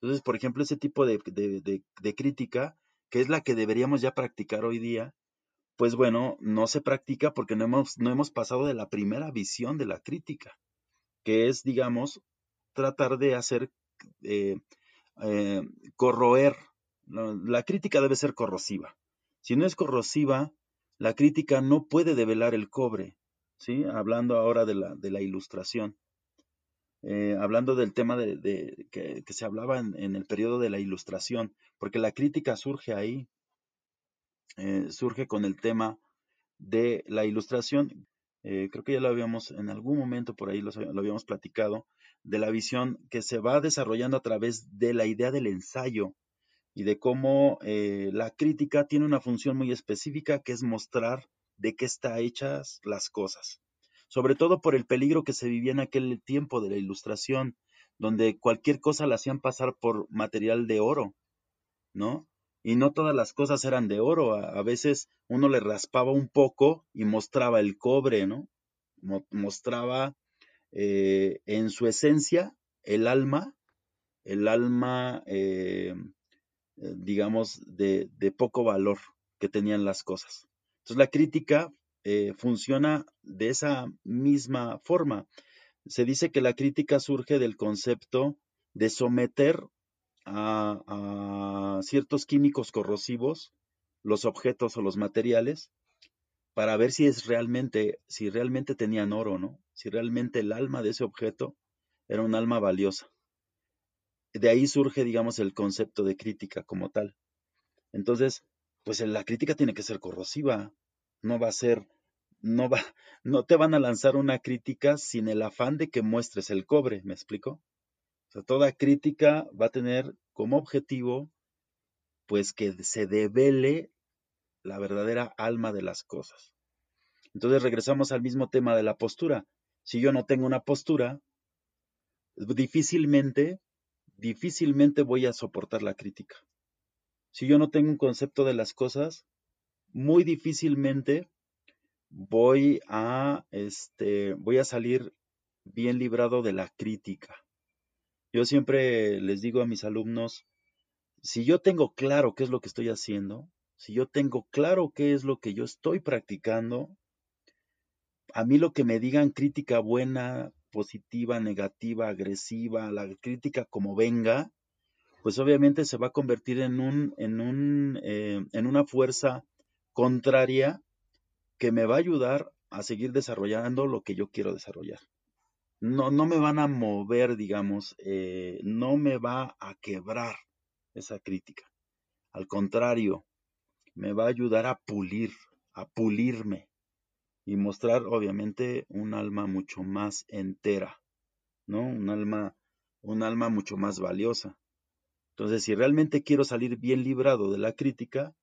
Entonces, por ejemplo, ese tipo de, de, crítica, que es la que deberíamos ya practicar hoy día, pues bueno, no se practica porque no hemos, no hemos pasado de la primera visión de la crítica, que es, digamos, tratar de hacer eh, eh, corroer. La, crítica debe ser corrosiva. Si no es corrosiva, la crítica no puede develar el cobre, ¿sí? Hablando ahora de la, de la ilustración. Eh, hablando del tema de, que, se hablaba en, el periodo de la ilustración, porque la crítica surge ahí, eh, surge con el tema de la ilustración. Eh, creo que ya lo habíamos, en algún momento por ahí lo, habíamos platicado, de la visión que se va desarrollando a través de la idea del ensayo y de cómo la crítica tiene una función muy específica que es mostrar de qué están hechas las cosas. Sobre todo por el peligro que se vivía en aquel tiempo de la ilustración, donde cualquier cosa la hacían pasar por material de oro, ¿no? y no todas las cosas eran de oro. A, veces uno le raspaba un poco y mostraba el cobre, ¿no? mostraba eh, en su esencia el alma, el alma, eh, digamos, de, de, poco valor que tenían las cosas. Entonces la crítica funciona de esa misma forma. Se dice que la crítica surge del concepto de someter a, ciertos químicos corrosivos, los objetos o los materiales, para ver si es realmente, si realmente tenían oro, ¿no? Si realmente el alma de ese objeto era un alma valiosa. De ahí surge, digamos, el concepto de crítica como tal. Entonces, pues la crítica tiene que ser corrosiva, no va a ser, no va, no te van a lanzar una crítica sin el afán de que muestres el cobre, ¿me explico? toda crítica va a tener como objetivo, pues, que se devele la verdadera alma de las cosas. Entonces regresamos al mismo tema de la postura. Si yo no tengo una postura, difícilmente, difícilmente voy a soportar la crítica. Si yo no tengo un concepto de las cosas, muy difícilmente voy a, este, voy a salir bien librado de la crítica. Yo siempre les digo a mis alumnos, si yo tengo claro qué es lo que estoy haciendo, si yo tengo claro qué es lo que yo estoy practicando, a mí lo que me digan crítica buena, positiva, negativa, agresiva, la crítica como venga, pues obviamente se va a convertir en, un, en, un, eh, en una fuerza contraria que me va a ayudar a seguir desarrollando lo que yo quiero desarrollar. No, no me van a mover, digamos, eh, no me va a quebrar esa crítica. Al contrario, me va a ayudar a pulir, a pulirme y mostrar, obviamente, un alma mucho más entera, ¿no? Un alma, un alma mucho más valiosa. Entonces, si realmente quiero salir bien librado de la crítica,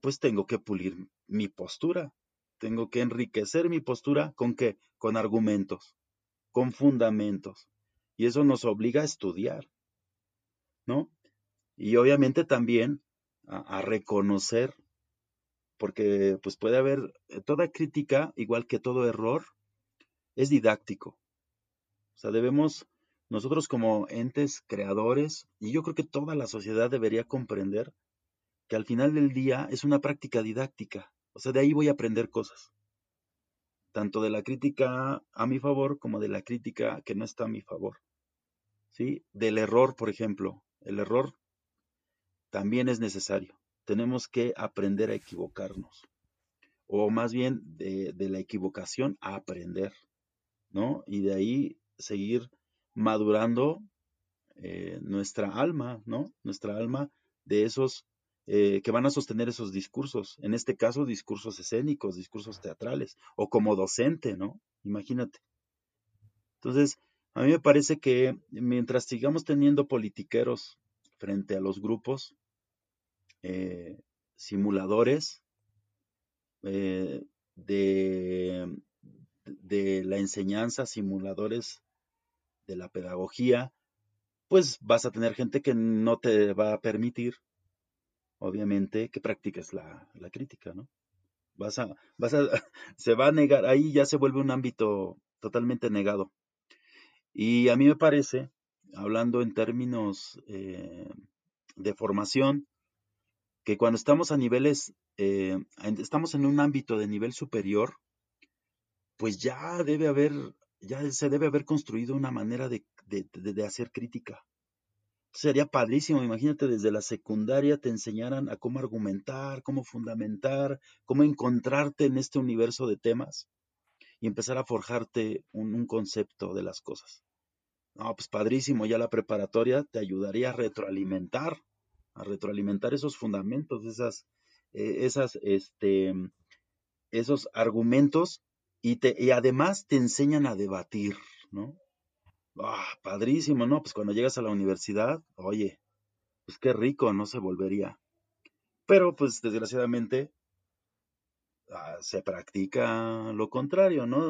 pues tengo que pulir mi postura, tengo que enriquecer mi postura con qué? Con argumentos, con fundamentos. Y eso nos obliga a estudiar, ¿no? Y obviamente también a, reconocer, porque pues puede haber, eh, toda crítica, igual que todo error, es didáctico. O sea, debemos, nosotros como entes creadores, y yo creo que toda la sociedad debería comprender que al final del día es una práctica didáctica. O sea, de ahí voy a aprender cosas. Tanto de la crítica a mi favor como de la crítica que no está a mi favor. ¿Sí? Del error, por ejemplo. El error también es necesario. Tenemos que aprender a equivocarnos. O más bien de, la equivocación a aprender. ¿No? Y de ahí seguir madurando eh, nuestra alma, ¿no? Nuestra alma de esos eh, que van a sostener esos discursos, en este caso discursos escénicos, discursos teatrales, o como docente, ¿no? Imagínate. Entonces, a mí me parece que mientras sigamos teniendo politiqueros frente a los grupos, eh, simuladores eh, de, de la enseñanza, simuladores de la pedagogía, pues vas a tener gente que no te va a permitir obviamente, que practiques la, la crítica, ¿no? Vas a, vas a, se va a negar, ahí ya se vuelve un ámbito totalmente negado. Y a mí me parece, hablando en términos eh, de formación, que cuando estamos a niveles, eh, estamos en un ámbito de nivel superior, pues ya debe haber, ya se debe haber construido una manera de, de, de hacer crítica. Sería padrísimo, imagínate desde la secundaria te enseñaran a cómo argumentar, cómo fundamentar, cómo encontrarte en este universo de temas y empezar a forjarte un, concepto de las cosas. No, pues padrísimo, ya la preparatoria te ayudaría a retroalimentar, a retroalimentar esos fundamentos, esas, eh, esas, este, esos argumentos y, te, y además te enseñan a debatir, ¿no? Ah, padrísimo, ¿no? Pues cuando llegas a la universidad, oye, pues qué rico, no se volvería. Pero pues desgraciadamente ah, se practica lo contrario, ¿no?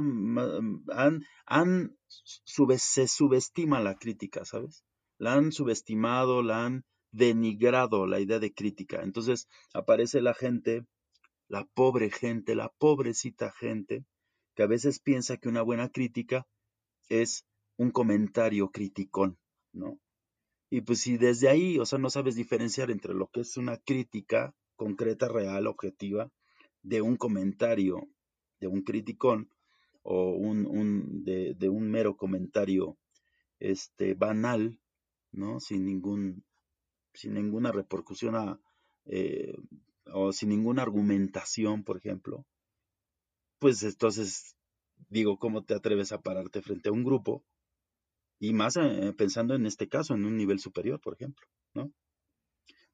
Han, han se subestima la crítica, ¿sabes? La han subestimado, la han denigrado la idea de crítica. Entonces aparece la gente, la pobre gente, la pobrecita gente, que a veces piensa que una buena crítica es un comentario criticón, ¿no? Y pues si desde ahí, o sea, no sabes diferenciar entre lo que es una crítica concreta, real, objetiva, de un comentario de un criticón o un, un de, de, un mero comentario este, banal, ¿no? Sin ningún, sin ninguna repercusión eh, o sin ninguna argumentación, por ejemplo, pues entonces digo, ¿cómo te atreves a pararte frente a un grupo y más eh, pensando en este caso, en un nivel superior, por ejemplo, ¿no?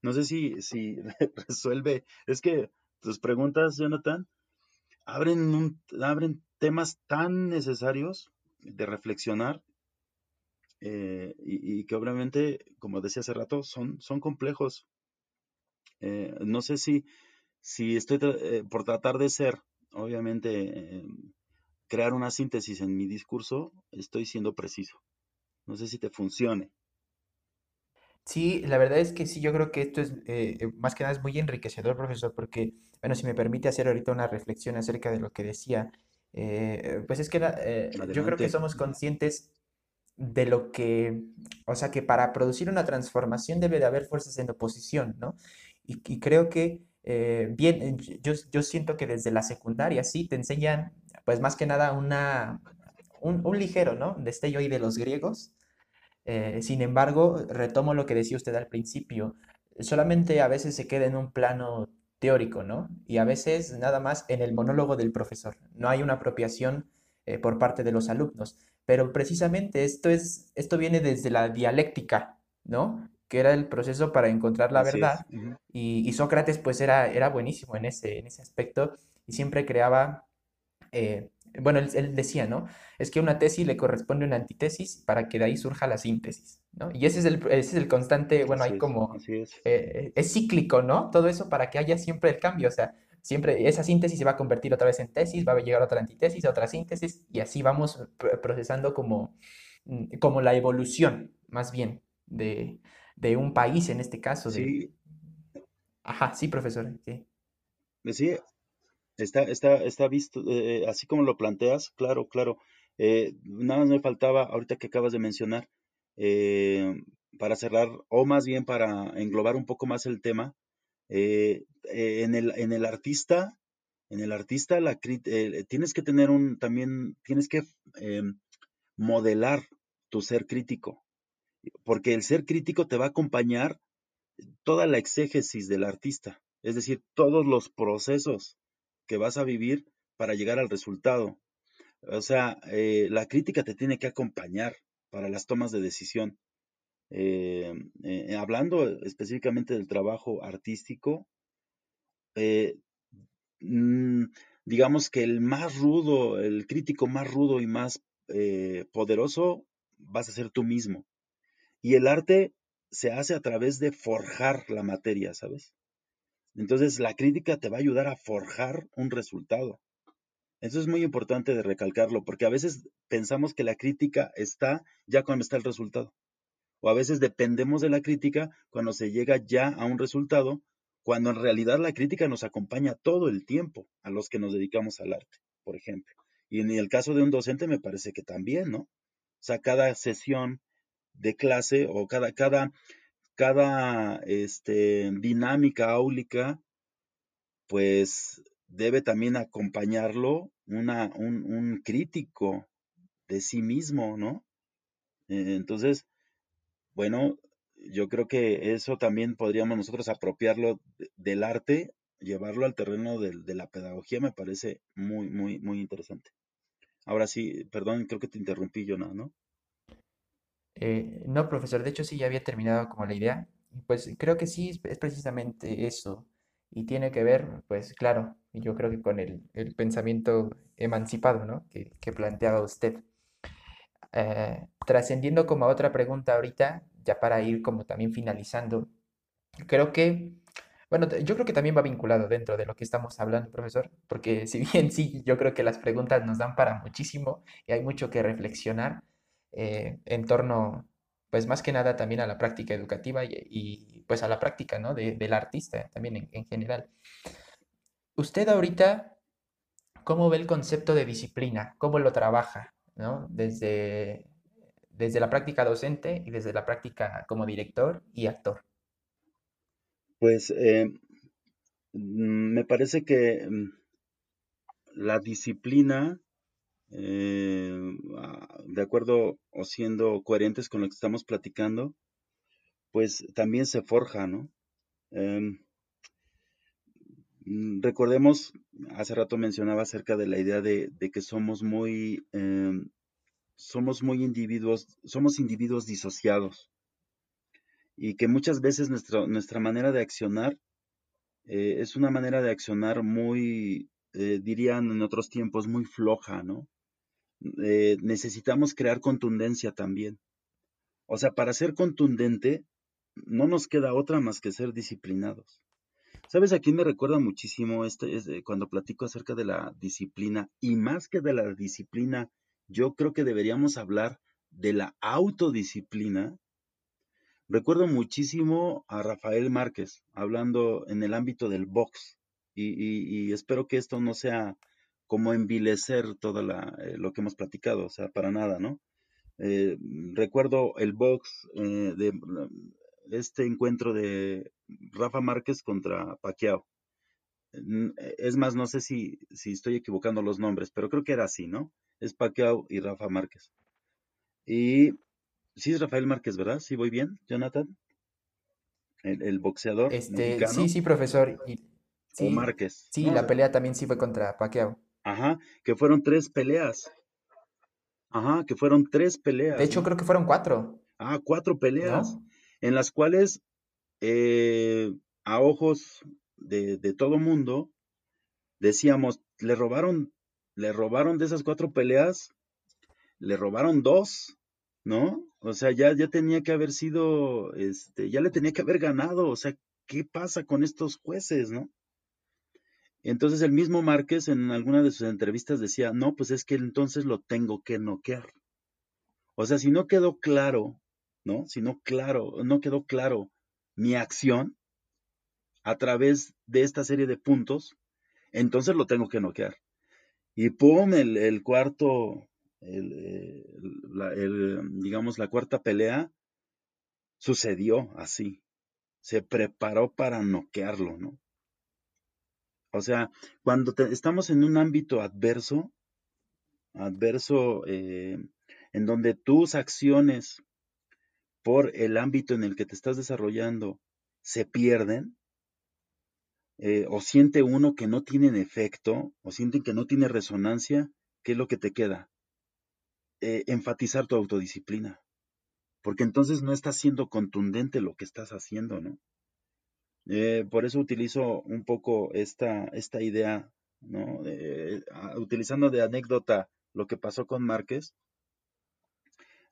No sé si, si resuelve, es que tus preguntas, Jonathan, abren, un, abren temas tan necesarios de reflexionar eh, y, que obviamente, como decía hace rato, son, son complejos. Eh, no sé si, si estoy por tratar de ser, obviamente, crear una síntesis en mi discurso, estoy siendo preciso. No sé si te funcione. Sí, la verdad es que sí, yo creo que esto es, eh, eh, más que nada es muy enriquecedor, profesor, porque, bueno, si me permite hacer ahorita una reflexión acerca de lo que decía, eh, pues es que yo creo que somos conscientes de lo que, o sea, que para producir una transformación debe de haber fuerzas en oposición, ¿no? Y, creo que, bien, yo, yo siento que desde la secundaria, sí, te enseñan, pues más que nada una, un, ligero, ¿no? Destello ahí de los griegos, Eh, sin embargo, retomo lo que decía usted al principio, solamente a veces se queda en un plano teórico, ¿no? Y a veces nada más en el monólogo del profesor. No hay una apropiación eh, por parte de los alumnos. Pero precisamente esto es, esto viene desde la dialéctica, ¿no? Que era el proceso para encontrar la Así verdad. Y, y Sócrates pues era, era buenísimo en ese, en ese aspecto y siempre creaba eh, bueno, él, él decía, ¿no? Es que una tesis le corresponde una antítesis para que de ahí surja la síntesis, ¿no? Y ese es el, ese es el constante, bueno, Así hay como, es. eh, es cíclico, ¿no? Todo eso para que haya siempre el cambio, o sea, siempre esa síntesis se va a convertir otra vez en tesis, va a llegar otra antítesis, otra síntesis, y así vamos pr- procesando como, mm, como la evolución, más bien, de, de un país, en este caso, de... Sí, Ajá, sí, profesor, sí. sí, está, está, está visto, eh, así como lo planteas, claro, claro. Eh, nada más me faltaba, ahorita que acabas de mencionar, eh, para cerrar, o más bien para englobar un poco más el tema, eh, eh, en el, en el artista, en el artista la, eh, tienes que tener un, también, tienes que modelar tu ser crítico, porque el ser crítico te va a acompañar toda la exégesis del artista, es decir, todos los procesos que vas a vivir para llegar al resultado. O sea, eh, la crítica te tiene que acompañar para las tomas de decisión. Eh, eh, hablando específicamente del trabajo artístico, mm, digamos que el más rudo, el crítico más rudo y más poderoso vas a ser tú mismo. Y el arte se hace a través de forjar la materia, ¿sabes? Entonces la crítica te va a ayudar a forjar un resultado. Eso es muy importante de recalcarlo, porque a veces pensamos que la crítica está ya cuando está el resultado, o a veces dependemos de la crítica cuando se llega ya a un resultado, cuando en realidad la crítica nos acompaña todo el tiempo a los que nos dedicamos al arte, por ejemplo. Y en el caso de un docente me parece que también, ¿no? O sea, cada sesión de clase o cada, cada, cada este, dinámica áulica pues debe también acompañarlo una, un, un crítico de sí mismo, ¿no? Eh, Entonces, bueno, yo creo que eso también podríamos nosotros apropiarlo de- del arte, llevarlo al terreno del- de, la pedagogía, me parece muy, muy, muy interesante. Ahora sí, perdón, creo que te interrumpí, Jonah, ¿no? Eh, no, profesor, de hecho sí ya había terminado como la idea. Pues creo que sí, es precisamente eso. Y tiene que ver, pues claro, yo creo que con el, pensamiento emancipado, ¿no? Que, planteaba usted. Eh, trascendiendo como a otra pregunta ahorita, ya para ir como también finalizando, creo que, bueno, yo creo que también va vinculado dentro de lo que estamos hablando, profesor, porque si bien sí, yo creo que las preguntas nos dan para muchísimo y hay mucho que reflexionar eh, en torno, pues más que nada también a la práctica educativa y, pues a la práctica, ¿no? de- del artista también en, en general. Usted ahorita, ¿cómo ve el concepto de disciplina? ¿Cómo lo trabaja, ¿no? Desde, desde la práctica docente y desde la práctica como director y actor. Pues eh, mm, me parece que mm, la disciplina eh, ah, de acuerdo o siendo coherentes con lo que estamos platicando, pues también se forja, ¿no? Em, mm, recordemos, hace rato mencionaba acerca de la idea de, que somos muy, em, somos muy individuos, somos individuos disociados y que muchas veces nuestra, nuestra manera de accionar eh, es una manera de accionar muy, eh, dirían en otros tiempos, muy floja, ¿no? Eh, necesitamos crear contundencia también. O sea, para ser contundente, no nos queda otra más que ser disciplinados. ¿Sabes a quién me recuerda muchísimo este, es, eh, cuando platico acerca de la disciplina? Y más que de la disciplina, yo creo que deberíamos hablar de la autodisciplina. Recuerdo muchísimo a Rafael Márquez hablando en el ámbito del box. Y espero que esto no sea como envilecer todo lo que hemos platicado, o sea, para nada, ¿no? Eh, recuerdo el box eh, de este encuentro de Rafa Márquez contra Pacquiao. Mm, Es más, no sé si, si estoy equivocando los nombres, pero creo que era así, ¿no? Es Pacquiao y Rafa Márquez. Y Sí es Rafael Márquez, ¿verdad? Sí voy bien, Jonathan. El, boxeador Este, sí, sí, profesor. Y, o sí, Márquez. sí, No, la pelea también sí fue contra Pacquiao. Ajá, que fueron tres peleas. Ajá, que fueron tres De peleas, hecho, ¿no? creo que fueron cuatro, Ah, cuatro peleas, ¿no? en las cuales eh, a ojos de, de todo mundo decíamos, le robaron, le robaron de esas cuatro peleas, le robaron dos, ¿no? O sea, ya, ya tenía que haber sido, este, ya le tenía que haber ganado, o sea, ¿qué pasa con estos jueces, no? Entonces el mismo Márquez en alguna de sus entrevistas decía, no, pues es que entonces lo tengo que noquear. O sea, si no quedó claro, ¿no? Si no claro, no quedó claro mi acción a través de esta serie de puntos, entonces lo tengo que noquear. Y pum, el, cuarto, el, eh, el, digamos, la cuarta pelea sucedió así. Se preparó para noquearlo, ¿no? O sea, cuando te- estamos en un ámbito adverso, adverso eh, en donde tus acciones por el ámbito en el que te estás desarrollando se pierden, eh, o siente uno que no tienen efecto, o sienten que no tiene resonancia, ¿qué es lo que te queda? Eh, enfatizar tu autodisciplina, porque entonces no estás siendo contundente lo que estás haciendo, ¿no? Eh, por eso utilizo un poco esta, esta idea, ¿no? Eh, a- utilizando de anécdota lo que pasó con Márquez,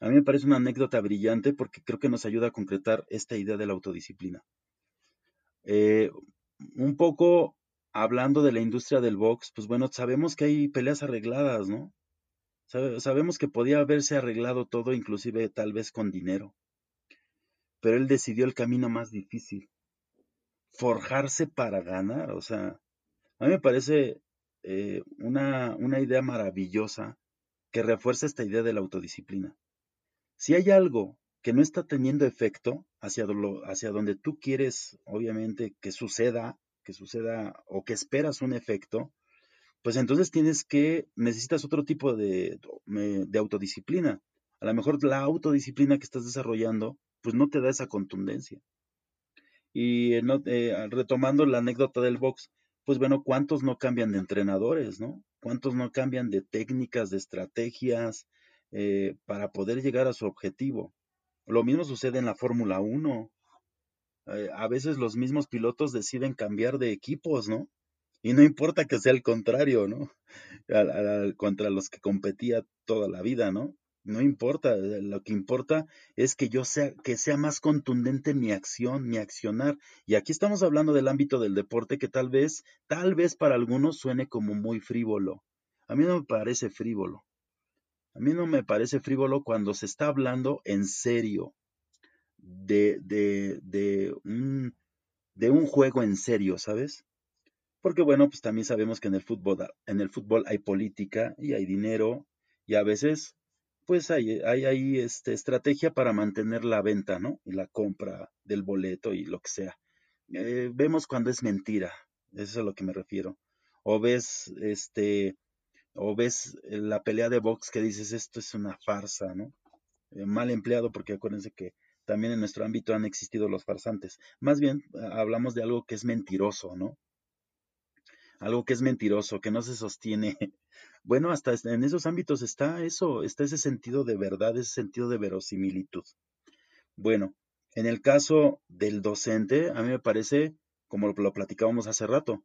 a mí me parece una anécdota brillante porque creo que nos ayuda a concretar esta idea de la autodisciplina. Eh, un poco hablando de la industria del box, pues bueno, sabemos que hay peleas arregladas, ¿no? Sabe- sabemos que podía haberse arreglado todo, inclusive tal vez con dinero, pero él decidió el camino más difícil, forjarse para ganar, o sea, a mí me parece eh, una, una idea maravillosa que refuerza esta idea de la autodisciplina. Si hay algo que no está teniendo efecto hacia, lo- hacia donde tú quieres, obviamente, que suceda, que suceda o que esperas un efecto, pues entonces tienes que, necesitas otro tipo de, de autodisciplina. A lo mejor la autodisciplina que estás desarrollando, pues no te da esa contundencia. Y eh, eh, retomando la anécdota del box, pues bueno, ¿cuántos no cambian de entrenadores, no? ¿Cuántos no cambian de técnicas, de estrategias eh, para poder llegar a su objetivo? Lo mismo sucede en la Fórmula Uno. Eh, a veces los mismos pilotos deciden cambiar de equipos, ¿no? Y no importa que sea el contrario, ¿no? Contra los que competía toda la vida, ¿no? No importa, lo que importa es que yo sea, que sea más contundente mi acción, mi accionar. Y aquí estamos hablando del ámbito del deporte que tal vez, tal vez para algunos suene como muy frívolo. A mí no me parece frívolo. A mí no me parece frívolo cuando se está hablando en serio de, de, de un, de un juego en serio, ¿sabes? Porque bueno, pues también sabemos que en el fútbol, en el fútbol hay política y hay dinero y a veces pues hay, hay este, estrategia para mantener la venta, ¿no? Y la compra del boleto y lo que sea. Eh, vemos cuando es mentira, eso es a lo que me refiero. O ves, este, o ves eh, la pelea de box que dices, esto es una farsa, ¿no? Eh, mal empleado, porque acuérdense que también en nuestro ámbito han existido los farsantes. Más bien, hablamos de algo que es mentiroso, ¿no? algo que es mentiroso, que no se sostiene. Bueno, hasta en esos ámbitos está eso, está ese sentido de verdad, ese sentido de verosimilitud. Bueno, en el caso del docente, a mí me parece, como lo platicábamos hace rato,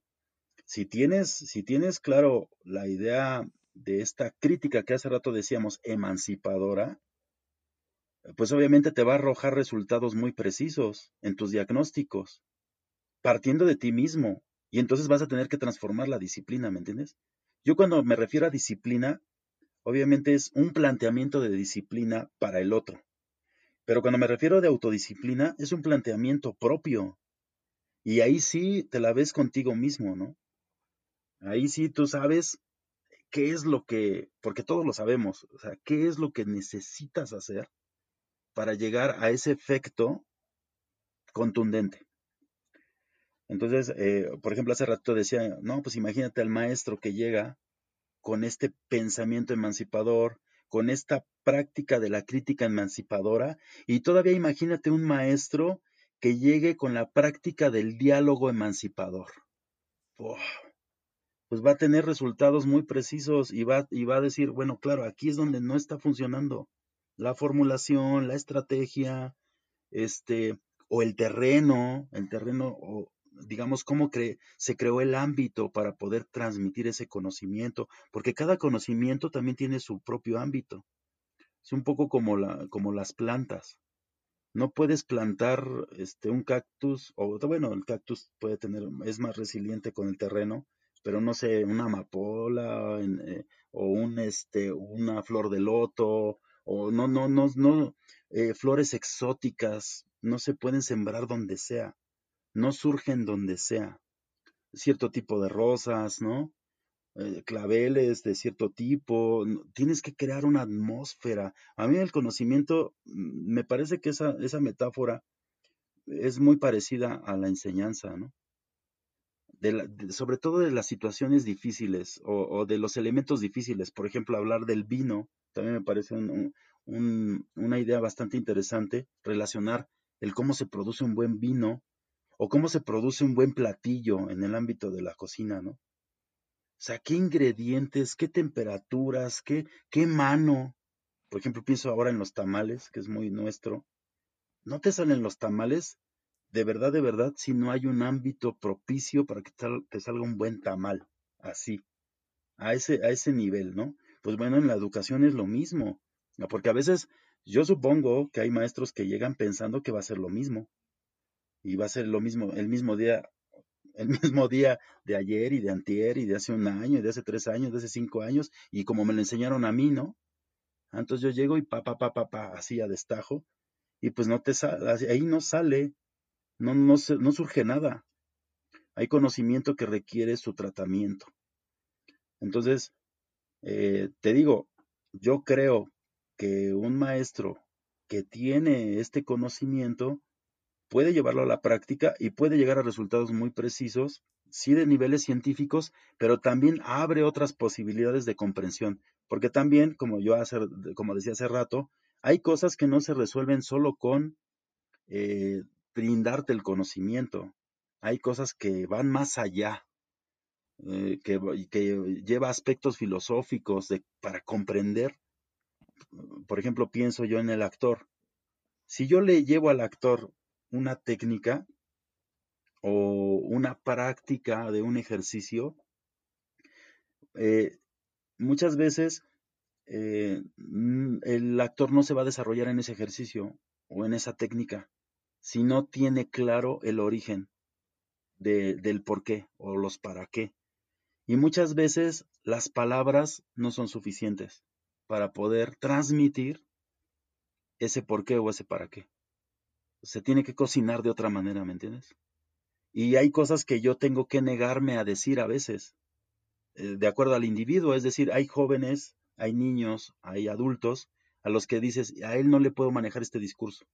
si tienes, si tienes claro la idea de esta crítica que hace rato decíamos emancipadora, pues obviamente te va a arrojar resultados muy precisos en tus diagnósticos, partiendo de ti mismo, y entonces vas a tener que transformar la disciplina, ¿me entiendes? Yo cuando me refiero a disciplina, obviamente es un planteamiento de disciplina para el otro. Pero cuando me refiero de autodisciplina, es un planteamiento propio. Y ahí sí te la ves contigo mismo, ¿no? Ahí sí tú sabes qué es lo que, porque todos lo sabemos, o sea, qué es lo que necesitas hacer para llegar a ese efecto contundente. Entonces, eh, por ejemplo, hace rato decía, no, pues imagínate al maestro que llega con este pensamiento emancipador, con esta práctica de la crítica emancipadora y todavía imagínate un maestro que llegue con la práctica del diálogo emancipador. pues va a tener resultados muy precisos y va, y va a decir, bueno, claro, aquí es donde no está funcionando la formulación, la estrategia, este, o el terreno, el terreno, o digamos, cómo se creó el ámbito para poder transmitir ese conocimiento, porque cada conocimiento también tiene su propio ámbito. Es un poco como, la, como las plantas. No puedes plantar este, un cactus, o bueno, el cactus puede tener, es más resiliente con el terreno, pero no sé, una amapola eh, o un, este, una flor de loto, o no, no, no, no, eh, flores exóticas, no se pueden sembrar donde sea, no surgen donde sea. Cierto tipo de rosas, ¿no? Eh, claveles de cierto tipo, tienes que crear una atmósfera. A mí el conocimiento, mm, me parece que esa, esa metáfora es muy parecida a la enseñanza, ¿no? sobre todo de las situaciones difíciles o, de los elementos difíciles. Por ejemplo, hablar del vino, también me parece una idea bastante interesante, relacionar el cómo se produce un buen vino o cómo se produce un buen platillo en el ámbito de la cocina, ¿no? O sea, qué ingredientes, qué temperaturas, qué, qué mano. Por ejemplo, pienso ahora en los tamales, que es muy nuestro. No te salen los tamales de verdad, de verdad, si no hay un ámbito propicio para que te salga un buen tamal, así, a ese, a ese nivel, ¿no? Pues bueno, en la educación es lo mismo, porque a veces yo supongo que hay maestros que llegan pensando que va a ser lo mismo, y va a ser lo mismo el mismo día, el mismo día de ayer y de antier y de hace un año y de hace tres años, de hace cinco años, y como me lo enseñaron a mí, ¿no? Entonces yo llego y pa, pa, pa, pa, pa, así a destajo, y pues no te sale, ahí no sale, no, no, no surge nada. Hay conocimiento que requiere su tratamiento. Entonces, eh, te digo, yo creo que un maestro que tiene este conocimiento puede llevarlo a la práctica y puede llegar a resultados muy precisos, sí de niveles científicos, pero también abre otras posibilidades de comprensión, porque también, como yo hace, como decía hace rato, hay cosas que no se resuelven solo con eh, brindarte el conocimiento. Hay cosas que van más allá, eh, que, que, lleva aspectos filosóficos de, para comprender. Por ejemplo, pienso yo en el actor. Si yo le llevo al actor una técnica o una práctica de un ejercicio, eh, muchas veces eh, el actor no se va a desarrollar en ese ejercicio o en esa técnica si no tiene claro el origen del por qué o los para qué. Y muchas veces las palabras no son suficientes para poder transmitir ese por qué o ese para qué. Se tiene que cocinar de otra manera, ¿me entiendes? Y hay cosas que yo tengo que negarme a decir a veces, eh, de acuerdo al individuo. Es decir, hay jóvenes, hay niños, hay adultos a los que dices, a él no le puedo manejar este discurso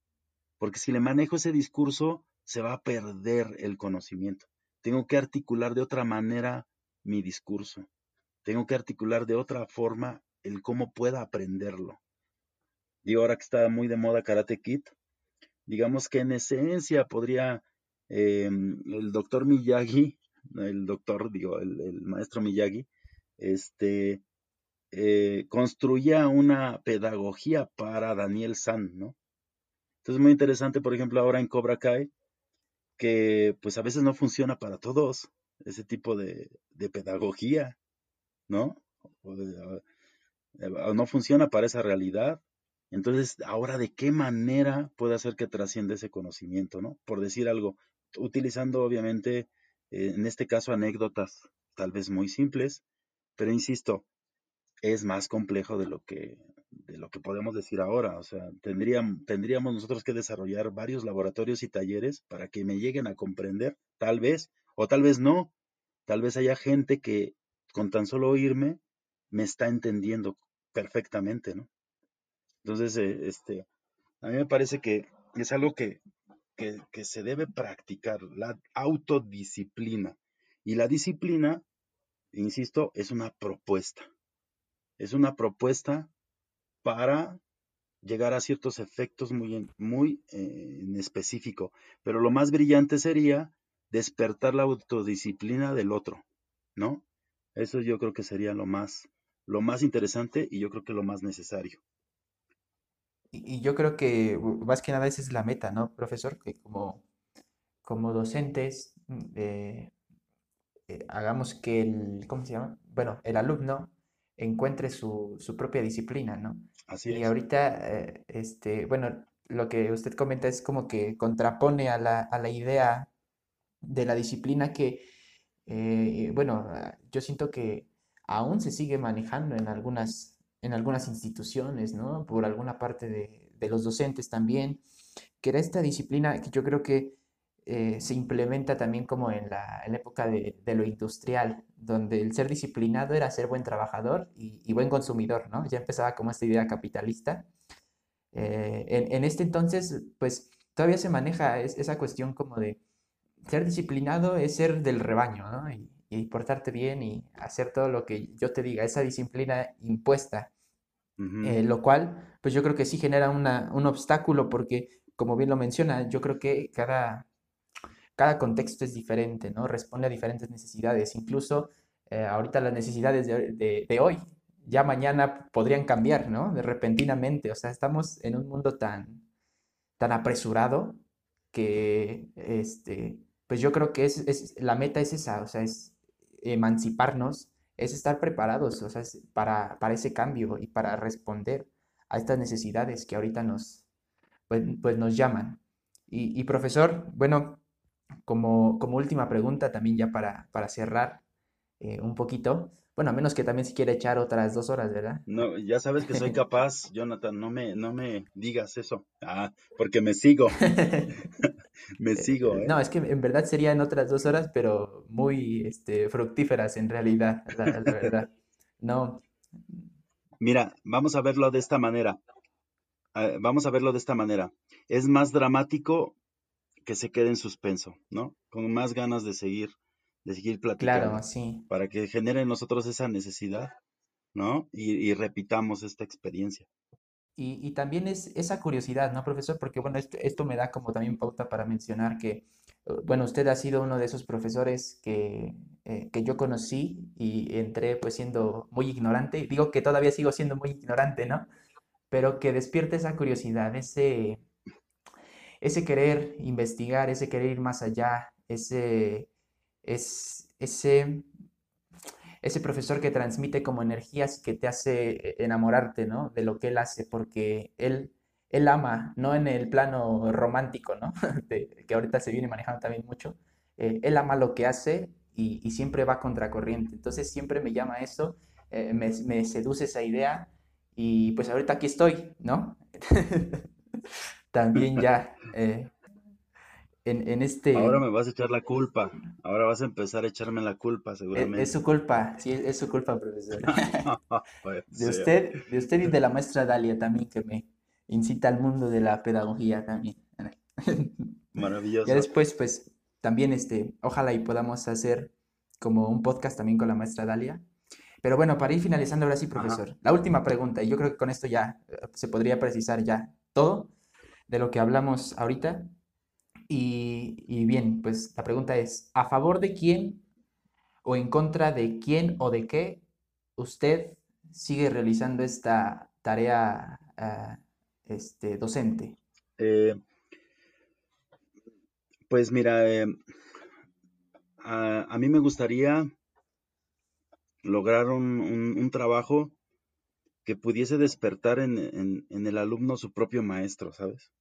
porque si le manejo ese discurso, se va a perder el conocimiento. Tengo que articular de otra manera mi discurso. Tengo que articular de otra forma el cómo pueda aprenderlo. Digo, ahora que está muy de moda Karate Kid, digamos que en esencia podría em, el doctor Miyagi, el doctor, digo, el, maestro Miyagi, este, eh, construía una pedagogía para Daniel San, ¿no? Entonces es muy interesante, por ejemplo, ahora en Cobra Kai, que pues a veces no funciona para todos ese tipo de, pedagogía, ¿no? O, no funciona para esa realidad. Entonces, ahora, ¿de qué manera puede hacer que trascienda ese conocimiento, ¿no? Por decir algo, utilizando obviamente, eh, en este caso, anécdotas tal vez muy simples, pero insisto, es más complejo de lo que de lo que podemos decir ahora. O sea, tendríamos, tendríamos nosotros que desarrollar varios laboratorios y talleres para que me lleguen a comprender, tal vez, o tal vez no. Tal vez haya gente que con tan solo oírme me está entendiendo perfectamente, ¿no? Entonces, eh, este, a mí me parece que es algo que, que, se debe practicar, la autodisciplina. Y la disciplina, insisto, es una propuesta. Es una propuesta para llegar a ciertos efectos muy, muy eh, en específico. Pero lo más brillante sería despertar la autodisciplina del otro, ¿no? Eso yo creo que sería lo más, lo más interesante y yo creo que lo más necesario. Y, yo creo que más que nada esa es la meta, ¿no, profesor? Que como, como docentes mm, eh, eh, hagamos que el, ¿cómo se llama? Bueno, el alumno encuentre su, su propia disciplina, ¿no? Así Y es. ahorita, eh, este, bueno, lo que usted comenta es como que contrapone a la, a la idea de la disciplina que, eh, bueno, yo siento que aún se sigue manejando en algunas, en algunas instituciones, ¿no? Por alguna parte de, de los docentes también, que era esta disciplina que yo creo que eh, se implementa también como en la, en época de, de lo industrial, donde el ser disciplinado era ser buen trabajador y, buen consumidor, ¿no? Ya empezaba como esta idea capitalista. Eh, en, en este entonces, pues todavía se maneja es- esa cuestión como de ser disciplinado es ser del rebaño, ¿no? Y portarte bien y hacer todo lo que yo te diga, esa disciplina impuesta, Ujú, eh, lo cual, pues yo creo que sí genera una, un obstáculo porque, como bien lo menciona, yo creo que cada, cada contexto es diferente, ¿no? Responde a diferentes necesidades. Incluso eh, ahorita las necesidades de, de- de hoy, ya mañana podrían cambiar, ¿no? De repentinamente. O sea, estamos en un mundo tan, tan apresurado que, este, pues yo creo que es, es- la meta es esa, o sea, es emanciparnos, es estar preparados, o sea, para, para ese cambio y para responder a estas necesidades que ahorita nos, pues, pues nos llaman. Y, y profesor, bueno, como, como última pregunta, también ya para, para cerrar eh, un poquito, bueno, a menos que también si quiere echar otras dos horas, ¿verdad? No, ya sabes que soy capaz, Jonathan, no me, no me digas eso. Ah, porque me sigo, me sigo, eh. No, es que en verdad serían otras dos horas, pero muy este, fructíferas en realidad, la, la verdad. No, Mira, vamos a verlo de esta manera. ah, vamos a verlo de esta manera. Es más dramático que se quede en suspenso, ¿no? Con más ganas de seguir, de seguir claro, platicando, sí. para que genere en nosotros esa necesidad, ¿no? Y, y repitamos esta experiencia. Y, y también es esa curiosidad, ¿no, profesor? Porque, bueno, esto, esto me da como también pauta para mencionar que, eh, bueno, usted ha sido uno de esos profesores que, eh, que yo conocí y entré pues siendo muy ignorante. Digo que todavía sigo siendo muy ignorante, ¿no? Pero que despierta esa curiosidad, ese, ese querer investigar, ese querer ir más allá, ese, es, ese, ese profesor que transmite como energías que te hace enamorarte, ¿no? De lo que él hace, porque él, él ama, no en el plano romántico, ¿no? De- que ahorita se viene manejando también mucho. eh, él ama lo que hace y, y siempre va contracorriente. Entonces siempre me llama eso, eh, me, me seduce esa idea y pues ahorita aquí estoy, ¿no? También ya eh, en, en Ahora este... me vas a echar la culpa. Ahora vas a empezar a echarme la culpa, Es, es su seguramente. culpa, sí, es, es su culpa, profesor. De usted, de usted y de la maestra Dalia también, que me incita al mundo de la pedagogía también. Ya Maravilloso. después, pues, también, este, ojalá y podamos hacer como un podcast también con la maestra Dalia. Pero bueno, para ir finalizando ahora sí, Ajá. profesor, la última pregunta, y yo creo que con esto ya eh, se podría precisar ya todo de lo que hablamos ahorita. Y, bien, pues la pregunta es, ¿a favor de quién o en contra de quién o de qué usted sigue realizando esta tarea ah, este, docente? Eh, pues mira, eh, a, a mí me gustaría lograr un, un- un trabajo que pudiese despertar en, en- en el alumno su propio maestro, ¿sabes?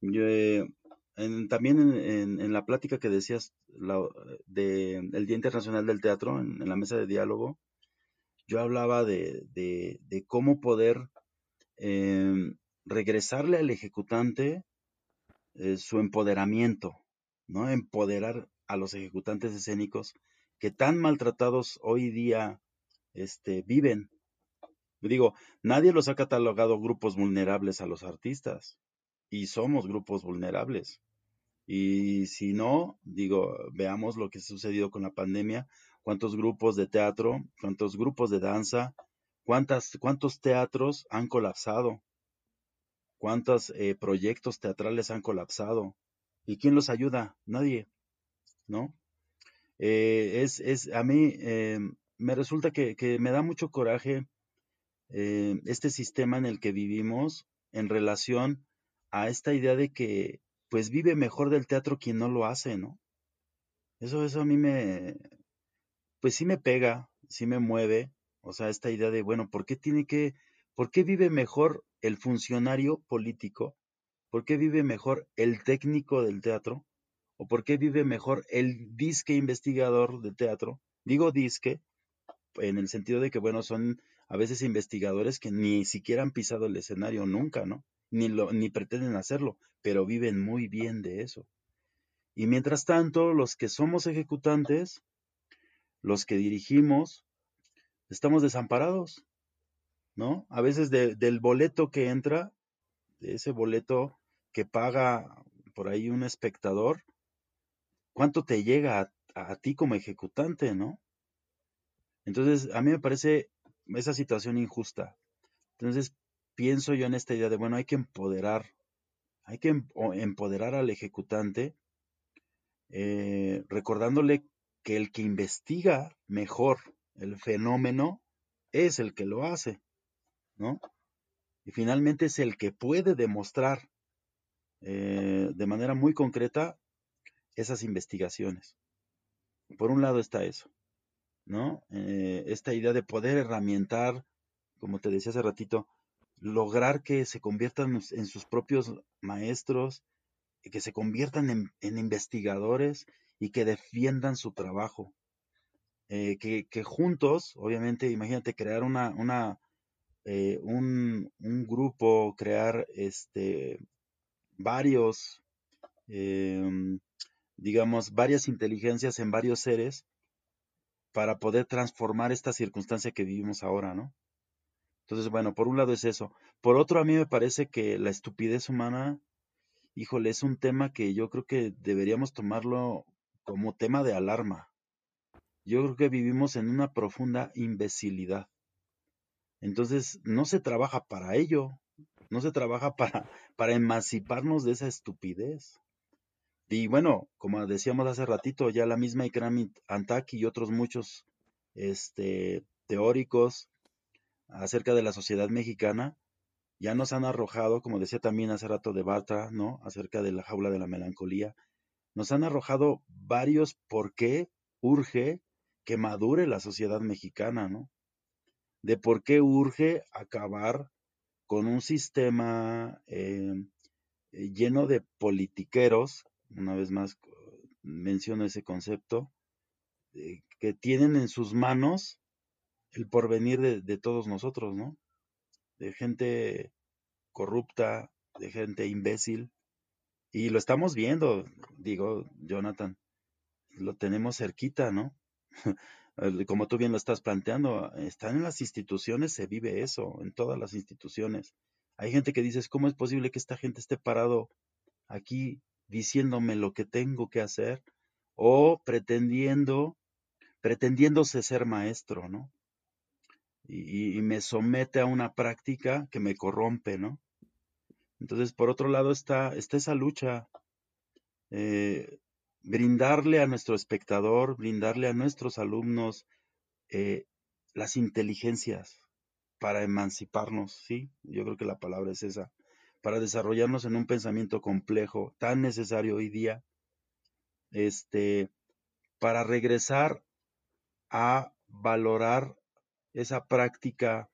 Yo, eh, también en, la plática que decías de el Día Internacional del Teatro, en, la mesa de diálogo, yo hablaba de cómo poder em, regresarle al ejecutante eh, su empoderamiento, ¿no? Empoderar a los ejecutantes escénicos que tan maltratados hoy día este, viven. Digo, nadie los ha catalogado grupos vulnerables a los artistas y somos grupos vulnerables. Y si no, digo, veamos lo que ha sucedido con la pandemia, cuántos grupos de teatro, cuántos grupos de danza, ¿Cuántas, ¿Cuántos teatros han colapsado? ¿Cuántos eh, proyectos teatrales han colapsado? ¿Y quién los ayuda? Nadie, ¿no? Eh, es, es, a mí eh, me resulta que, que, me da mucho coraje este sistema en el que vivimos en relación a esta idea de que pues vive mejor del teatro quien no lo hace, ¿no? Eso, eso a mí me, pues sí me pega, sí me mueve, o sea, esta idea de, bueno, ¿por qué tiene que, por qué vive mejor el funcionario político? ¿Por qué vive mejor el técnico del teatro? ¿O por qué vive mejor el disque investigador de teatro? Digo disque en el sentido de que, bueno, son a veces investigadores que ni siquiera han pisado el escenario nunca, ¿no? Ni, lo, ni pretenden hacerlo, pero viven muy bien de eso. Y mientras tanto, los que somos ejecutantes, los que dirigimos, estamos desamparados, ¿no? A veces del boleto que entra, de ese boleto que paga por ahí un espectador, ¿cuánto te llega a, a ti como ejecutante, ¿no? Entonces, a mí me parece esa situación injusta. Entonces, pienso yo en esta idea de, bueno, hay que empoderar, hay que empoderar al ejecutante eh, recordándole que el que investiga mejor el fenómeno es el que lo hace, ¿no? Y finalmente es el que puede demostrar eh, de manera muy concreta esas investigaciones. Por un lado está eso, ¿no? Eh, esta idea de poder herramientar, como te decía hace ratito, lograr que se conviertan en sus propios maestros, que se conviertan en, investigadores y que defiendan su trabajo. Eh, que, juntos, obviamente, imagínate crear una, eh, un, grupo, crear este, varios, em, digamos, varias inteligencias en varios seres para poder transformar esta circunstancia que vivimos ahora, ¿no? Entonces, bueno, por un lado es eso. Por otro, a mí me parece que la estupidez humana híjole, es un tema que yo creo que deberíamos tomarlo como tema de alarma. Yo creo que vivimos en una profunda imbecilidad. Entonces, no se trabaja para ello, no se trabaja para, para emanciparnos de esa estupidez. Y bueno, como decíamos hace ratito, ya la misma Ikram Antaki y otros muchos este, teóricos acerca de la sociedad mexicana ya nos han arrojado, como decía también hace rato de Bartra, ¿no? Acerca de la jaula de la melancolía, nos han arrojado varios por qué urge que madure la sociedad mexicana, ¿no? De por qué urge acabar con un sistema em, eh, lleno de politiqueros, una vez más menciono ese concepto, eh, que tienen en sus manos el porvenir de todos nosotros, ¿no? de gente corrupta, de gente imbécil. Y lo estamos viendo, digo, Jonathan, lo tenemos cerquita, ¿no? Como tú bien lo estás planteando, están en las instituciones, se vive eso, en todas las instituciones. Hay gente que dice, ¿cómo es posible que esta gente esté parado aquí diciéndome lo que tengo que hacer? O pretendiendo, pretendiéndose ser maestro, ¿no? Y, me somete a una práctica que me corrompe, ¿no? Entonces, por otro lado está, está esa lucha, eh, brindarle a nuestro espectador, brindarle a nuestros alumnos eh, las inteligencias para emanciparnos, ¿sí? Yo creo que la palabra es esa, para desarrollarnos en un pensamiento complejo, tan necesario hoy día, este, para regresar a valorar esa práctica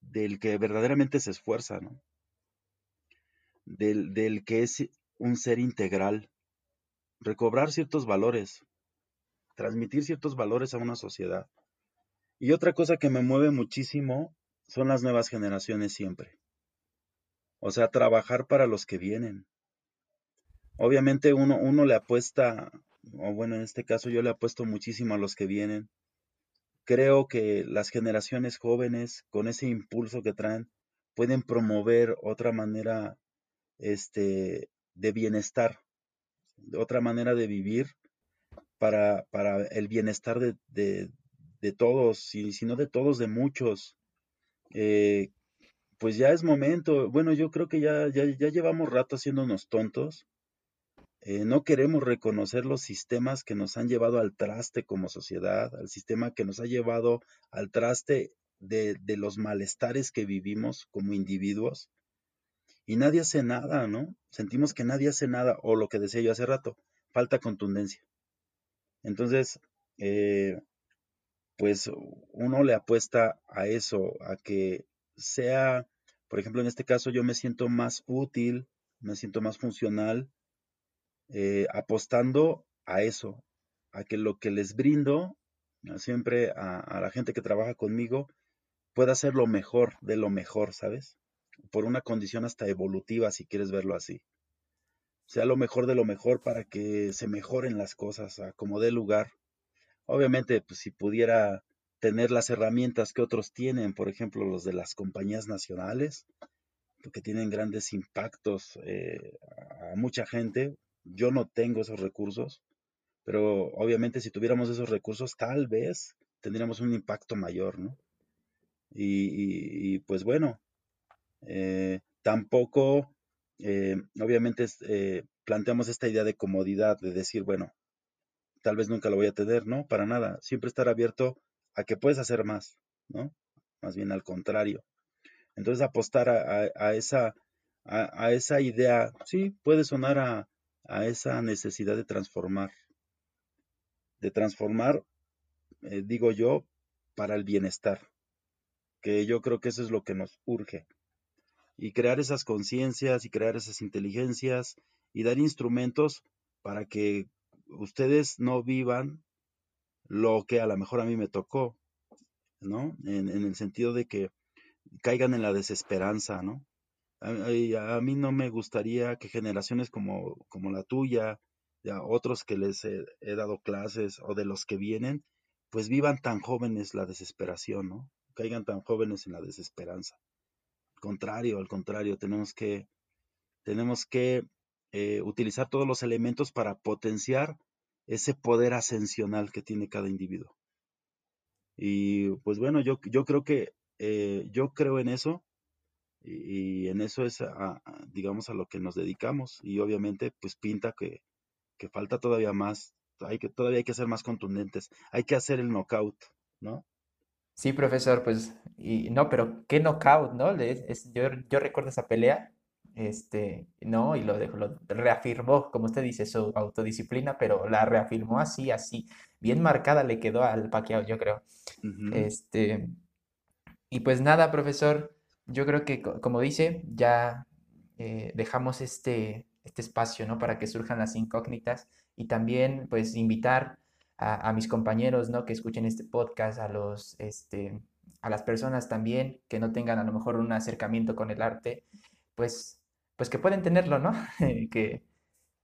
del que verdaderamente se esfuerza, ¿no? Del, del que es un ser integral, recobrar ciertos valores, transmitir ciertos valores a una sociedad. Y otra cosa que me mueve muchísimo son las nuevas generaciones siempre. O sea, trabajar para los que vienen. Obviamente uno, uno le apuesta, o bueno, en este caso yo le apuesto muchísimo a los que vienen, creo que las generaciones jóvenes, con ese impulso que traen, pueden promover otra manera este, de bienestar, otra manera de vivir para, para el bienestar de, de todos, y si no de todos, de muchos. Eh, pues ya es momento, bueno, yo creo que ya, ya, ya llevamos rato haciéndonos tontos. Eh, no queremos reconocer los sistemas que nos han llevado al traste como sociedad, al sistema que nos ha llevado al traste de, de los malestares que vivimos como individuos. Y nadie hace nada, ¿no? Sentimos que nadie hace nada, o lo que decía yo hace rato, falta contundencia. Entonces, eh, pues uno le apuesta a eso, a que sea, por ejemplo, en este caso yo me siento más útil, me siento más funcional, eh, apostando a eso, a que lo que les brindo siempre a, la gente que trabaja conmigo pueda ser lo mejor de lo mejor, ¿sabes? Por una condición hasta evolutiva, si quieres verlo así. Sea lo mejor de lo mejor para que se mejoren las cosas, a como dé lugar. Obviamente, pues si pudiera tener las herramientas que otros tienen, por ejemplo, los de las compañías nacionales, que tienen grandes impactos eh, a mucha gente. Yo no tengo esos recursos, pero obviamente si tuviéramos esos recursos, tal vez tendríamos un impacto mayor, ¿no? Y, pues bueno, eh, tampoco, eh, obviamente, eh, planteamos esta idea de comodidad, de decir, bueno, tal vez nunca lo voy a tener, ¿no? Para nada, siempre estar abierto a que puedes hacer más, ¿no? Más bien al contrario. Entonces apostar a, esa, a, esa idea, sí, puede sonar a, a, esa necesidad de transformar, de transformar, eh, digo yo, para el bienestar, que yo creo que eso es lo que nos urge. Y crear esas conciencias y crear esas inteligencias y dar instrumentos para que ustedes no vivan lo que a lo mejor a mí me tocó, ¿no? En, el sentido de que caigan en la desesperanza, ¿no? A, mí no me gustaría que generaciones como, como la tuya, ya otros que les he, dado clases o de los que vienen, pues vivan tan jóvenes la desesperación, ¿no? Caigan tan jóvenes en la desesperanza. Al contrario, al contrario, tenemos que, tenemos que eh, utilizar todos los elementos para potenciar ese poder ascensional que tiene cada individuo. Y pues bueno, yo, yo creo que eh, yo creo en eso y, en eso es, digamos, a lo que nos dedicamos y obviamente pues pinta que, que falta todavía más, hay que, todavía hay que ser más contundentes, hay que hacer el knockout, ¿no? Sí, profesor, pues, y no, pero qué knockout, ¿no? Es, yo, yo recuerdo esa pelea este, ¿no? Y lo, lo reafirmó, como usted dice, su autodisciplina, pero la reafirmó así, así, bien marcada le quedó al Pacquiao, yo creo. Este, y pues nada, profesor, yo creo que, como dice, ya eh, dejamos este, este espacio, ¿no? Para que surjan las incógnitas y también, pues, invitar a, a mis compañeros, ¿no? Que escuchen este podcast, a los, este, a las personas también que no tengan a lo mejor un acercamiento con el arte, pues pues que pueden tenerlo, ¿no? que,